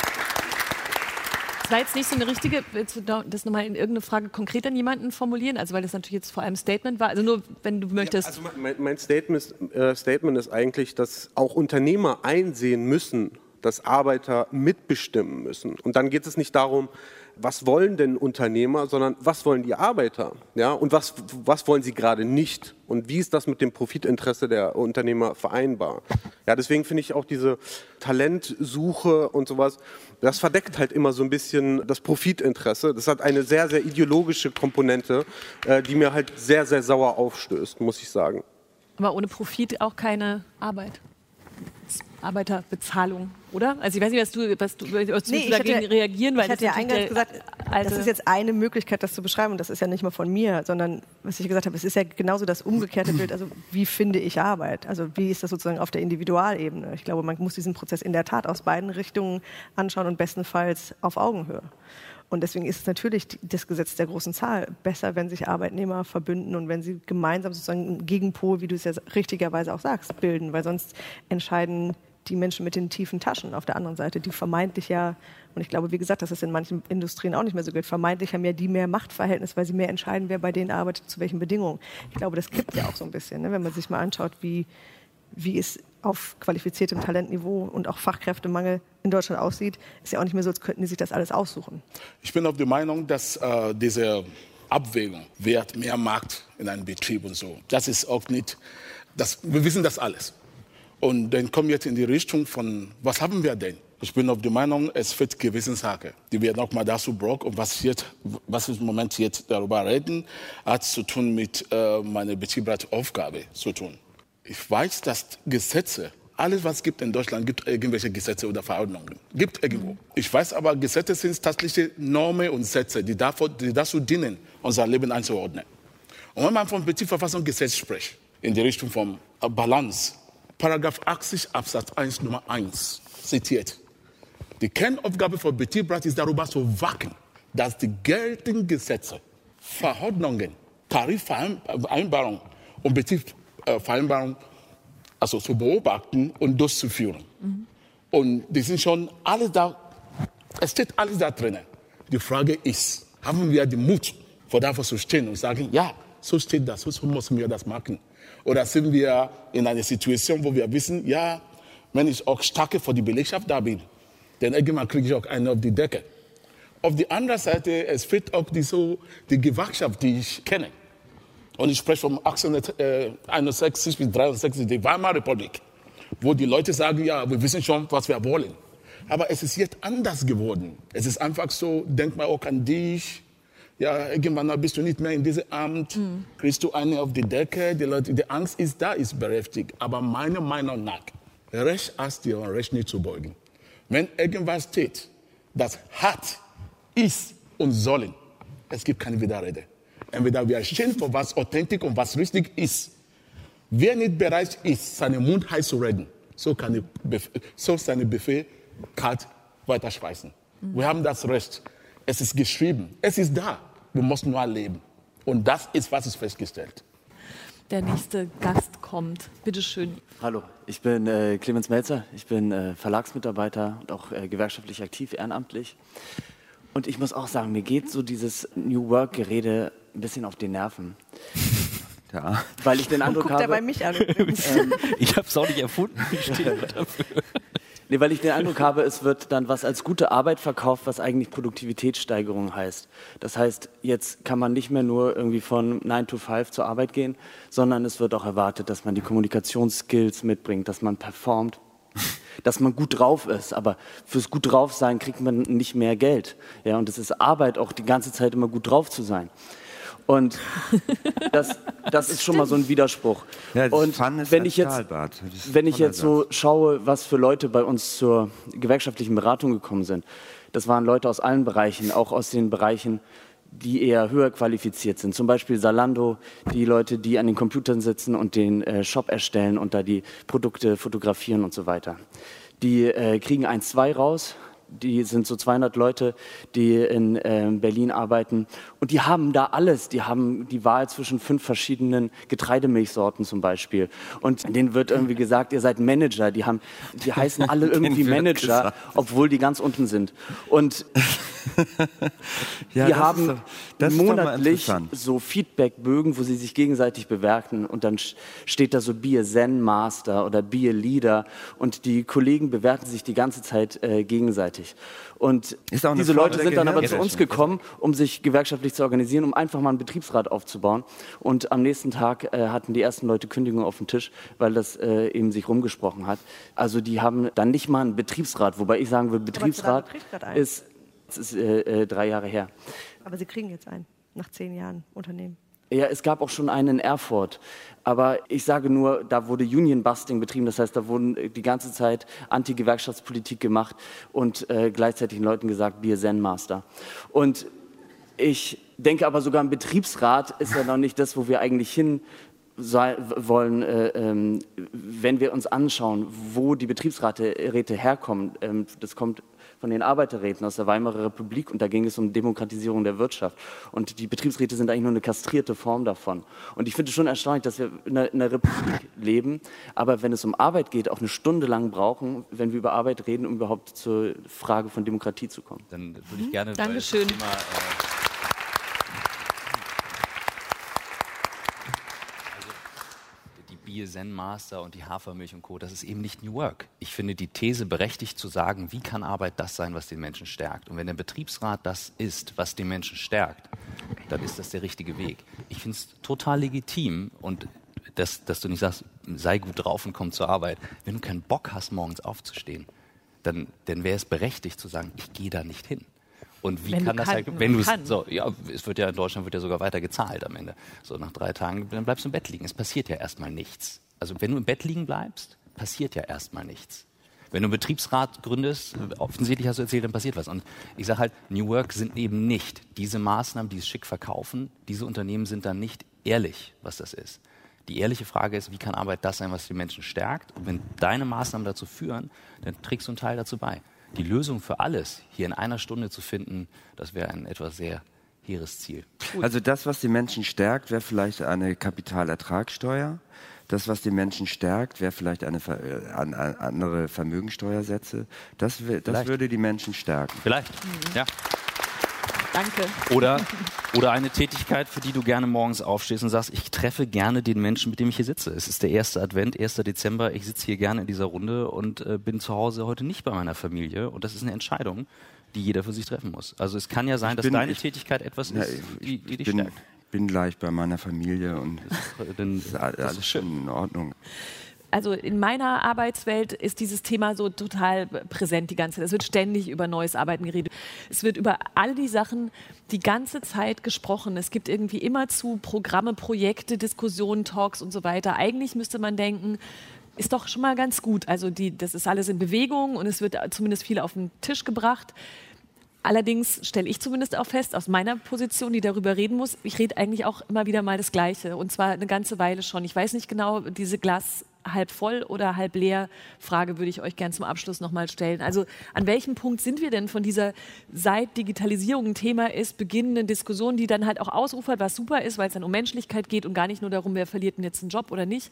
war jetzt nicht so eine richtige, willst du das nochmal in irgendeine Frage konkret an jemanden formulieren? Also weil das natürlich jetzt vor allem Statement war. Also nur, wenn du möchtest. Ja, also mein, mein Statement, ist, äh, Statement ist eigentlich, dass auch Unternehmer einsehen müssen, dass Arbeiter mitbestimmen müssen. Und dann geht es nicht darum, was wollen denn Unternehmer, sondern was wollen die Arbeiter? Ja? Und was, was wollen sie gerade nicht? Und wie ist das mit dem Profitinteresse der Unternehmer vereinbar? Ja, deswegen finde ich auch diese Talentsuche und sowas, das verdeckt halt immer so ein bisschen das Profitinteresse. Das hat eine sehr, sehr ideologische Komponente, äh, die mir halt sehr, sehr sauer aufstößt, muss ich sagen. Aber ohne Profit auch keine Arbeit. Arbeiterbezahlung, oder? Also ich weiß nicht, was du, was du, was nee, du dagegen hatte, reagieren, weil ich hatte ja eingangs gesagt, das ist jetzt eine Möglichkeit, das zu beschreiben. Und das ist ja nicht mal von mir, sondern was ich gesagt habe, es ist ja genauso das umgekehrte Bild. Also wie finde ich Arbeit? Also wie ist das sozusagen auf der Individualebene? Ich glaube, man muss diesen Prozess in der Tat aus beiden Richtungen anschauen und bestenfalls auf Augenhöhe. Und deswegen ist es natürlich das Gesetz der großen Zahl besser, wenn sich Arbeitnehmer verbünden und wenn sie gemeinsam sozusagen einen Gegenpol, wie du es ja richtigerweise auch sagst, bilden, weil sonst entscheiden die Menschen mit den tiefen Taschen auf der anderen Seite, die vermeintlich ja, und ich glaube, wie gesagt, dass es in manchen Industrien auch nicht mehr so gilt, vermeintlich haben ja die mehr Machtverhältnis, weil sie mehr entscheiden, wer bei denen arbeitet, zu welchen Bedingungen. Ich glaube, das kippt ja auch so ein bisschen, ne? wenn man sich mal anschaut, wie, wie es auf qualifiziertem Talentniveau und auch Fachkräftemangel in Deutschland aussieht, ist ja auch nicht mehr so, als könnten die sich das alles aussuchen. Ich bin auf der Meinung, dass äh, diese Abwägung, wer hat mehr Markt in einem Betrieb und so, das ist auch nicht, das, wir wissen das alles. Und dann kommen wir jetzt in die Richtung von, was haben wir denn? Ich bin auf der Meinung, es wird Gewissenssache, die wir nochmal dazu brauchen. Und was, jetzt, was wir im Moment jetzt darüber reden, hat zu tun mit äh, meiner Betriebsratsaufgabe zu tun. Ich weiß, dass Gesetze, alles was es gibt in Deutschland, gibt irgendwelche Gesetze oder Verordnungen. Gibt irgendwo. Ich weiß aber, Gesetze sind tatsächliche Normen und Sätze, die, davor, die dazu dienen, unser Leben einzuordnen. Und wenn man von Betriebsverfassungsgesetz spricht, in die Richtung von Balance, Paragraph 80 Absatz 1 Nummer 1 zitiert. Die Kernaufgabe von Betriebsrat ist darüber zu wachen, dass die geltenden Gesetze, Verordnungen, Tarifvereinbarungen und Betriebsvereinbarungen also zu beobachten und durchzuführen. Mhm. Und die sind schon alle da, es steht alles da drinnen. Die Frage ist, haben wir den Mut, vor davor zu stehen und sagen, ja, so steht das, so müssen wir das machen. Oder sind wir in einer Situation, wo wir wissen, ja, wenn ich auch stark für die Belegschaft da bin, dann irgendwann kriege ich auch einen auf die Decke. Auf der anderen Seite, es fehlt auch die, so, die Gewerkschaft, die ich kenne. Und ich spreche von 1861 bis 63, die Weimarer Republik, wo die Leute sagen, ja, wir wissen schon, was wir wollen. Aber es ist jetzt anders geworden. Es ist einfach so, denk mal auch an dich, ja, irgendwann bist du nicht mehr in diesem Amt, mhm. kriegst du eine auf die Decke, die, Leute, die Angst ist da, ist berechtigt. Aber meiner Meinung nach, Recht hast dir und Recht nicht zu beugen. Wenn irgendwas steht, das hat, ist und sollen, es gibt keine Widerrede. Entweder wir stehen für was authentisch und was richtig ist. Wer nicht bereit ist, seinen Mund heiß zu reden, so kann so seine Befehl kalt weiterschweißen. Mhm. Wir haben das Recht. Es ist geschrieben. Es ist da. Wir müssen nur leben. Und das ist, was ist festgestellt. Der nächste Gast kommt. Bitte schön. Hallo, ich bin äh, Clemens Melzer. Ich bin äh, Verlagsmitarbeiter und auch äh, gewerkschaftlich aktiv, ehrenamtlich. Und ich muss auch sagen, mir geht so dieses New Work-Gerede ein bisschen auf die Nerven. Ja. Weil ich den Eindruck Guckt habe. er bei mich an. ähm, ich habe es auch nicht erfunden. Ich stehe dafür. Nee, weil ich den Eindruck habe, es wird dann was als gute Arbeit verkauft, was eigentlich Produktivitätssteigerung heißt. Das heißt, jetzt kann man nicht mehr nur irgendwie von 9 to 5 zur Arbeit gehen, sondern es wird auch erwartet, dass man die Kommunikationsskills mitbringt, dass man performt, dass man gut drauf ist. Aber fürs gut drauf sein kriegt man nicht mehr Geld. Ja, und es ist Arbeit, auch die ganze Zeit immer gut drauf zu sein. Und das, das ist schon mal so ein Widerspruch. Ja, und wenn ich jetzt. Das ist wenn ich jetzt so schaue, was für Leute bei uns zur gewerkschaftlichen Beratung gekommen sind, das waren Leute aus allen Bereichen, auch aus den Bereichen, die eher höher qualifiziert sind. Zum Beispiel Salando, die Leute, die an den Computern sitzen und den äh, Shop erstellen und da die Produkte fotografieren und so weiter. Die äh, kriegen 1-2 raus, die sind so 200 Leute, die in äh, Berlin arbeiten. Und die haben da alles. Die haben die Wahl zwischen fünf verschiedenen Getreidemilchsorten zum Beispiel. Und denen wird irgendwie gesagt, ihr seid Manager. Die, haben, die heißen alle irgendwie Manager, obwohl die ganz unten sind. Und Ja, die haben doch- monatlich so Feedbackbögen, wo sie sich gegenseitig bewerten und dann steht da so Be a Zen Master oder Be a Leader und die Kollegen bewerten sich die ganze Zeit äh, gegenseitig. Und Ist auch eine diese Leute sind dann aber zu uns gekommen, um sich gewerkschaftlich zu organisieren, um einfach mal einen Betriebsrat aufzubauen. Und am nächsten Tag äh, hatten die ersten Leute Kündigungen auf dem Tisch, weil das äh, eben sich rumgesprochen hat. Also die haben dann nicht mal einen Betriebsrat, wobei ich sagen würde, Betriebsrat Betriebsrat ist, ist äh, äh, drei Jahre her. Aber Sie kriegen jetzt einen, nach zehn Jahren Unternehmen. Ja, es gab auch schon einen in Erfurt. Aber ich sage nur, da wurde Union Busting betrieben. Das heißt, da wurden äh, die ganze Zeit Anti-Gewerkschaftspolitik gemacht und äh, gleichzeitig den Leuten gesagt, be a Zen Master. Und ich denke aber sogar ein Betriebsrat ist ja noch nicht das, wo wir eigentlich hin wollen, äh, ähm, wenn wir uns anschauen, wo die Betriebsräte herkommen. Ähm, das kommt von den Arbeiterräten aus der Weimarer Republik und da ging es um Demokratisierung der Wirtschaft. Und die Betriebsräte sind eigentlich nur eine kastrierte Form davon. Und ich finde es schon erstaunlich, dass wir in einer, in einer Republik leben, aber wenn es um Arbeit geht, auch eine Stunde lang brauchen, wenn wir über Arbeit reden, um überhaupt zur Frage von Demokratie zu kommen. Dann würde ich gerne. Dankeschön. das Thema, äh, also die Bier Zen Master und die Hafermilch und Co. Das ist eben nicht New Work. Ich finde die These berechtigt zu sagen, wie kann Arbeit das sein, was den Menschen stärkt? Und wenn der Betriebsrat das ist, was den Menschen stärkt, dann ist das der richtige Weg. Ich finde es total legitim und dass, dass du nicht sagst, sei gut drauf und komm zur Arbeit. Wenn du keinen Bock hast, morgens aufzustehen, dann, dann wäre es berechtigt zu sagen, ich gehe da nicht hin. Und wie Wenn kann das kann- halt, wenn du so, ja, es wird ja in Deutschland wird ja sogar weiter gezahlt am Ende. So nach drei Tagen, dann bleibst du im Bett liegen. Es passiert ja erstmal nichts. Also wenn du im Bett liegen bleibst, passiert ja erstmal nichts. Wenn du einen Betriebsrat gründest, offensichtlich hast du erzählt, dann passiert was. Und ich sage halt, New Work sind eben nicht diese Maßnahmen, die es schick verkaufen. Diese Unternehmen sind dann nicht ehrlich, was das ist. Die ehrliche Frage ist, wie kann Arbeit das sein, was die Menschen stärkt? Und wenn deine Maßnahmen dazu führen, dann trägst du einen Teil dazu bei. Die Lösung für alles hier in einer Stunde zu finden, das wäre ein etwas sehr hehres Ziel. Also das, was die Menschen stärkt, wäre vielleicht eine Kapitalertragssteuer. Das, was die Menschen stärkt, wäre vielleicht eine ver- äh, an, an, andere Vermögensteuersätze. Das, das würde die Menschen stärken. Vielleicht, ja. Danke. Oder, oder eine Tätigkeit, für die du gerne morgens aufstehst und sagst, ich treffe gerne den Menschen, mit dem ich hier sitze. Es ist der erste Advent, 1. Dezember. Ich sitze hier gerne in dieser Runde und äh, bin zu Hause heute nicht bei meiner Familie. Und das ist eine Entscheidung, die jeder für sich treffen muss. Also es kann ja sein, dass bin- deine ich- Tätigkeit etwas Ja, ist, ich, die, die ich dich bin, stärkt. bin gleich bei meiner Familie und Dann, ist all- das alles ist schön. schon in Ordnung. Also in meiner Arbeitswelt ist dieses Thema so total präsent die ganze Zeit. Es wird ständig über neues Arbeiten geredet. Es wird über all die Sachen die ganze Zeit gesprochen. Es gibt irgendwie immerzu Programme, Projekte, Diskussionen, Talks und so weiter. Eigentlich müsste man denken, ist doch schon mal ganz gut. Also die, das ist alles in Bewegung und es wird zumindest viel auf den Tisch gebracht. Allerdings stelle ich zumindest auch fest, aus meiner Position, die darüber reden muss, ich rede eigentlich auch immer wieder mal das Gleiche. Und zwar eine ganze Weile schon. Ich weiß nicht genau, diese Glas halb voll oder halb leer Frage würde ich euch gern zum Abschluss nochmal stellen. Also an welchem Punkt sind wir denn von dieser seit Digitalisierung ein Thema ist, beginnenden Diskussion, die dann halt auch ausufert, was super ist, weil es dann um Menschlichkeit geht und gar nicht nur darum, wer verliert denn jetzt einen Job oder nicht.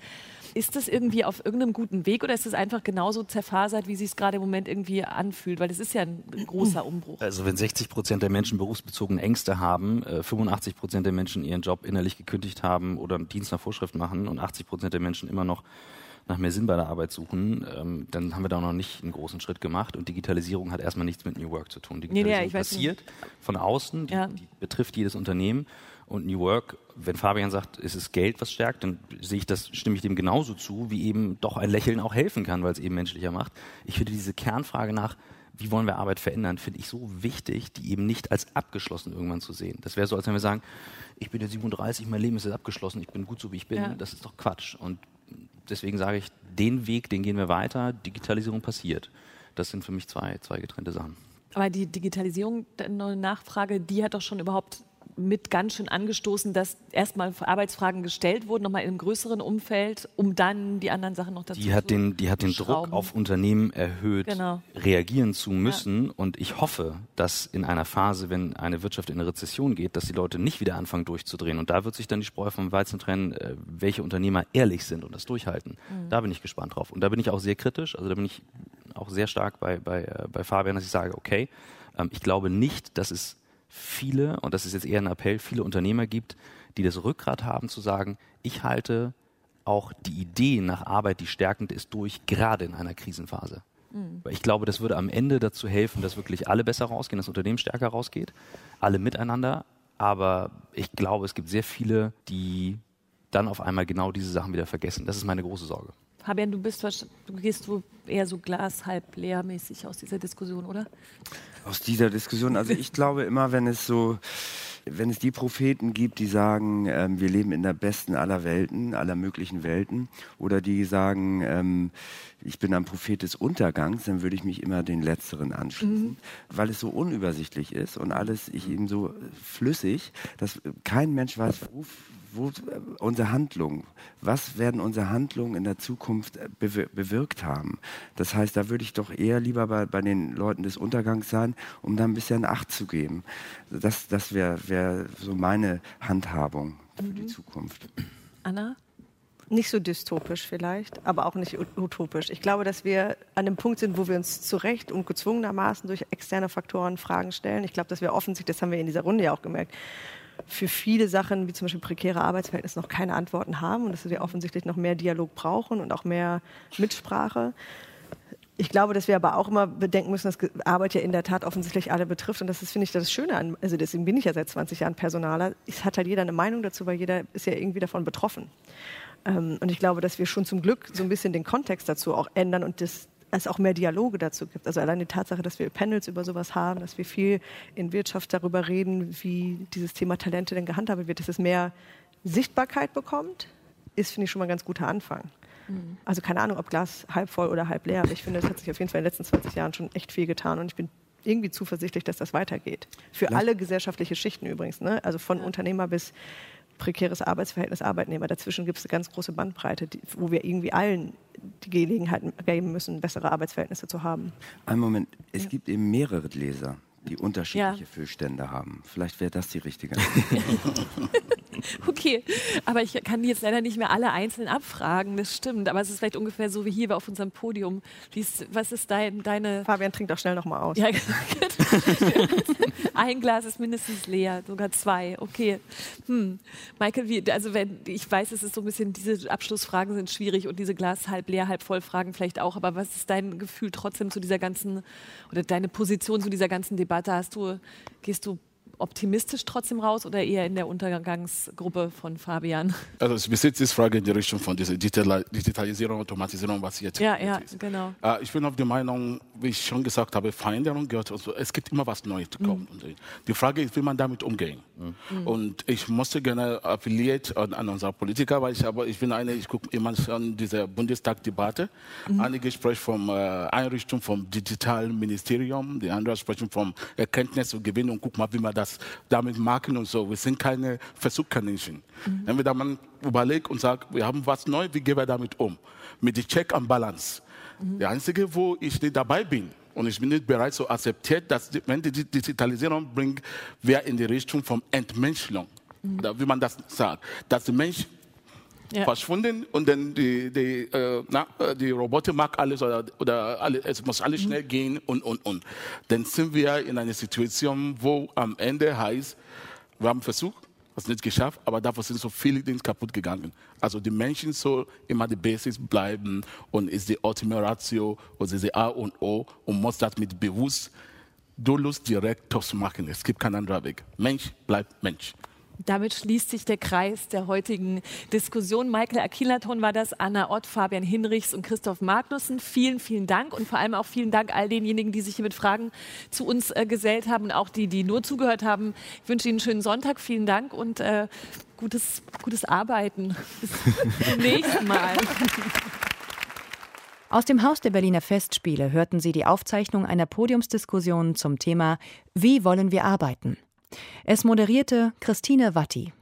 Ist das irgendwie auf irgendeinem guten Weg oder ist das einfach genauso zerfasert, wie sich es gerade im Moment irgendwie anfühlt? Weil das ist ja ein großer Umbruch. Also wenn 60 Prozent der Menschen berufsbezogene Ängste haben, 85 äh, Prozent der Menschen ihren Job innerlich gekündigt haben oder einen Dienst nach Vorschrift machen und 80 Prozent der Menschen immer noch nach mehr Sinn bei der Arbeit suchen, ähm, dann haben wir da noch nicht einen großen Schritt gemacht. Und Digitalisierung hat erstmal nichts mit New Work zu tun. Digitalisierung nee, nee, passiert von außen, die, ja. die betrifft jedes Unternehmen. Und New Work, wenn Fabian sagt, es ist Geld, was stärkt, dann sehe ich das, stimme ich dem genauso zu, wie eben doch ein Lächeln auch helfen kann, weil es eben menschlicher macht. Ich finde diese Kernfrage nach, wie wollen wir Arbeit verändern, finde ich so wichtig, die eben nicht als abgeschlossen irgendwann zu sehen. Das wäre so, als wenn wir sagen, ich bin jetzt 37, mein Leben ist jetzt abgeschlossen, ich bin gut so, wie ich bin. Ja. Das ist doch Quatsch. Und deswegen sage ich, den Weg, den gehen wir weiter. Digitalisierung passiert. Das sind für mich zwei, zwei getrennte Sachen. Aber die Digitalisierung, eine Nachfrage, die hat doch schon überhaupt mit ganz schön angestoßen, dass erstmal Arbeitsfragen gestellt wurden, nochmal in einem größeren Umfeld, um dann die anderen Sachen noch dazu die hat den, Die hat den Druck auf Unternehmen erhöht, genau. reagieren zu müssen. Ja. Und ich hoffe, dass in einer Phase, wenn eine Wirtschaft in eine Rezession geht, dass die Leute nicht wieder anfangen durchzudrehen. Und da wird sich dann die Spreu vom Weizen trennen, äh, welche Unternehmer ehrlich sind und das durchhalten. Mhm. Da bin ich gespannt drauf. Und da bin ich auch sehr kritisch. Also da bin ich auch sehr stark bei, bei, äh, bei Fabian, dass ich sage, okay, ähm, ich glaube nicht, dass es viele, und das ist jetzt eher ein Appell, viele Unternehmer gibt, die das Rückgrat haben zu sagen, ich halte auch die Idee nach Arbeit, die stärkend ist, durch, gerade in einer Krisenphase. Mhm. Ich glaube, das würde am Ende dazu helfen, dass wirklich alle besser rausgehen, das Unternehmen stärker rausgeht, alle miteinander. Aber ich glaube, es gibt sehr viele, die dann auf einmal genau diese Sachen wieder vergessen. Das ist meine große Sorge. Fabian, du bist du gehst du eher so glas halb leer mäßig aus dieser Diskussion, oder? Aus dieser Diskussion, also ich glaube immer, wenn es so, wenn es die Propheten gibt, die sagen, ähm, wir leben in der besten aller Welten, aller möglichen Welten, oder die sagen, ähm, ich bin ein Prophet des Untergangs, dann würde ich mich immer den Letzteren anschließen, mhm. weil es so unübersichtlich ist und alles ich eben so flüssig, dass kein Mensch weiß, wo, wo, unsere Handlungen, was werden unsere Handlungen in der Zukunft äh, bewirkt haben. Das heißt, da würde ich doch eher lieber bei, bei den Leuten des Untergangs sein, um da ein bisschen Acht zu geben. Das, das wäre wär so meine Handhabung für mhm. die Zukunft. Anna? Nicht so dystopisch vielleicht, aber auch nicht utopisch. Ich glaube, dass wir an dem Punkt sind, wo wir uns zu Recht und gezwungenermaßen durch externe Faktoren Fragen stellen. Ich glaube, dass wir offensichtlich, das haben wir in dieser Runde ja auch gemerkt, für viele Sachen, wie zum Beispiel prekäre Arbeitsverhältnisse, noch keine Antworten haben und dass wir offensichtlich noch mehr Dialog brauchen und auch mehr Mitsprache. Ich glaube, dass wir aber auch immer bedenken müssen, dass Arbeit ja in der Tat offensichtlich alle betrifft. Und das ist, finde ich, das Schöne an, also deswegen bin ich ja seit 20 Jahren Personaler. Es hat halt jeder eine Meinung dazu, weil jeder ist ja irgendwie davon betroffen. Ähm, und ich glaube, dass wir schon zum Glück so ein bisschen den Kontext dazu auch ändern und das, es auch mehr Dialoge dazu gibt. Also allein die Tatsache, dass wir Panels über sowas haben, dass wir viel in Wirtschaft darüber reden, wie dieses Thema Talente denn gehandhabt wird, dass es mehr Sichtbarkeit bekommt, ist, finde ich, schon mal ein ganz guter Anfang. Mhm. Also keine Ahnung, ob Glas halb voll oder halb leer, aber ich finde, es hat sich auf jeden Fall in den letzten 20 Jahren schon echt viel getan und ich bin irgendwie zuversichtlich, dass das weitergeht. Für Vielleicht. alle gesellschaftliche Schichten übrigens, ne? also von ja. Unternehmer bis prekäres Arbeitsverhältnis Arbeitnehmer. Dazwischen gibt es eine ganz große Bandbreite, die, wo wir irgendwie allen die Gelegenheit geben müssen, bessere Arbeitsverhältnisse zu haben. Ein Moment, es ja. gibt eben mehrere Gläser die unterschiedliche ja. Füllstände haben. Vielleicht wäre das die richtige. okay, aber ich kann jetzt leider nicht mehr alle einzeln abfragen, das stimmt. Aber es ist vielleicht ungefähr so wie hier auf unserem Podium. Ist, was ist dein, deine... Fabian trinkt auch schnell nochmal aus. Ja, Ein Glas ist mindestens leer, sogar zwei. Okay. Hm. Michael, wie, also wenn, ich weiß, es ist so ein bisschen, diese Abschlussfragen sind schwierig und diese Glas halb leer, halb voll Fragen vielleicht auch. Aber was ist dein Gefühl trotzdem zu dieser ganzen, oder deine Position zu dieser ganzen Debatte? Hast du, gehst du optimistisch trotzdem raus oder eher in der Untergangsgruppe von Fabian? Also es besitzt diese Frage in die Richtung von dieser Digitalisierung, Automatisierung, was jetzt ja, ja, ist. genau. Äh, ich bin auf der Meinung, wie ich schon gesagt habe, Veränderung gehört. Also es gibt immer was Neues zu kommen. Mhm. Die Frage ist, wie man damit umgehen. Mhm. Und ich musste gerne appelliert an, an unsere Politiker, weil ich aber ich bin eine, ich gucke immer an diese Bundestagdebatte. Mhm. Einige sprechen vom äh, Einrichtung vom digitalen Ministerium, die anderen sprechen vom Erkenntnis und Gewinn und guck mal, wie man das damit machen und so. Wir sind keine Versuchskaninchen. Mhm. Entweder man überlege und sage, wir haben was Neues, wie gehen wir damit um? Mit dem Check and Balance. Mhm. Der einzige, wo ich nicht dabei bin, und ich bin nicht bereit zu akzeptieren, dass wenn die Digitalisierung bringt, wir in die Richtung von Entmenschlung, mhm. wie man das sagt, dass der Mensch ja. verschwunden und dann die, die, äh, na, äh, die Roboter mag alles oder, oder alles, es muss alles mhm. schnell gehen und, und, und. Dann sind wir in einer Situation, wo am Ende heißt, wir haben versucht, es nicht geschafft, aber dafür sind so viele Dinge kaputt gegangen. Also die Menschen soll immer die Basis bleiben und ist die Ultima Ratio und ist die A und O und muss das mit bewusst Dolus direkt machen. Es gibt keinen anderen Weg. Mensch bleibt Mensch. Damit schließt sich der Kreis der heutigen Diskussion. Michael Akilaton war das, Anna Ott, Fabian Hinrichs und Christoph Magnussen. Vielen, vielen Dank und vor allem auch vielen Dank all denjenigen, die sich hier mit Fragen zu uns äh, gesellt haben und auch die, die nur zugehört haben. Ich wünsche Ihnen einen schönen Sonntag. Vielen Dank und äh, gutes, gutes Arbeiten. Bis zum nächsten Mal. Aus dem Haus der Berliner Festspiele hörten Sie die Aufzeichnung einer Podiumsdiskussion zum Thema Wie wollen wir arbeiten? Es moderierte Christine Watti.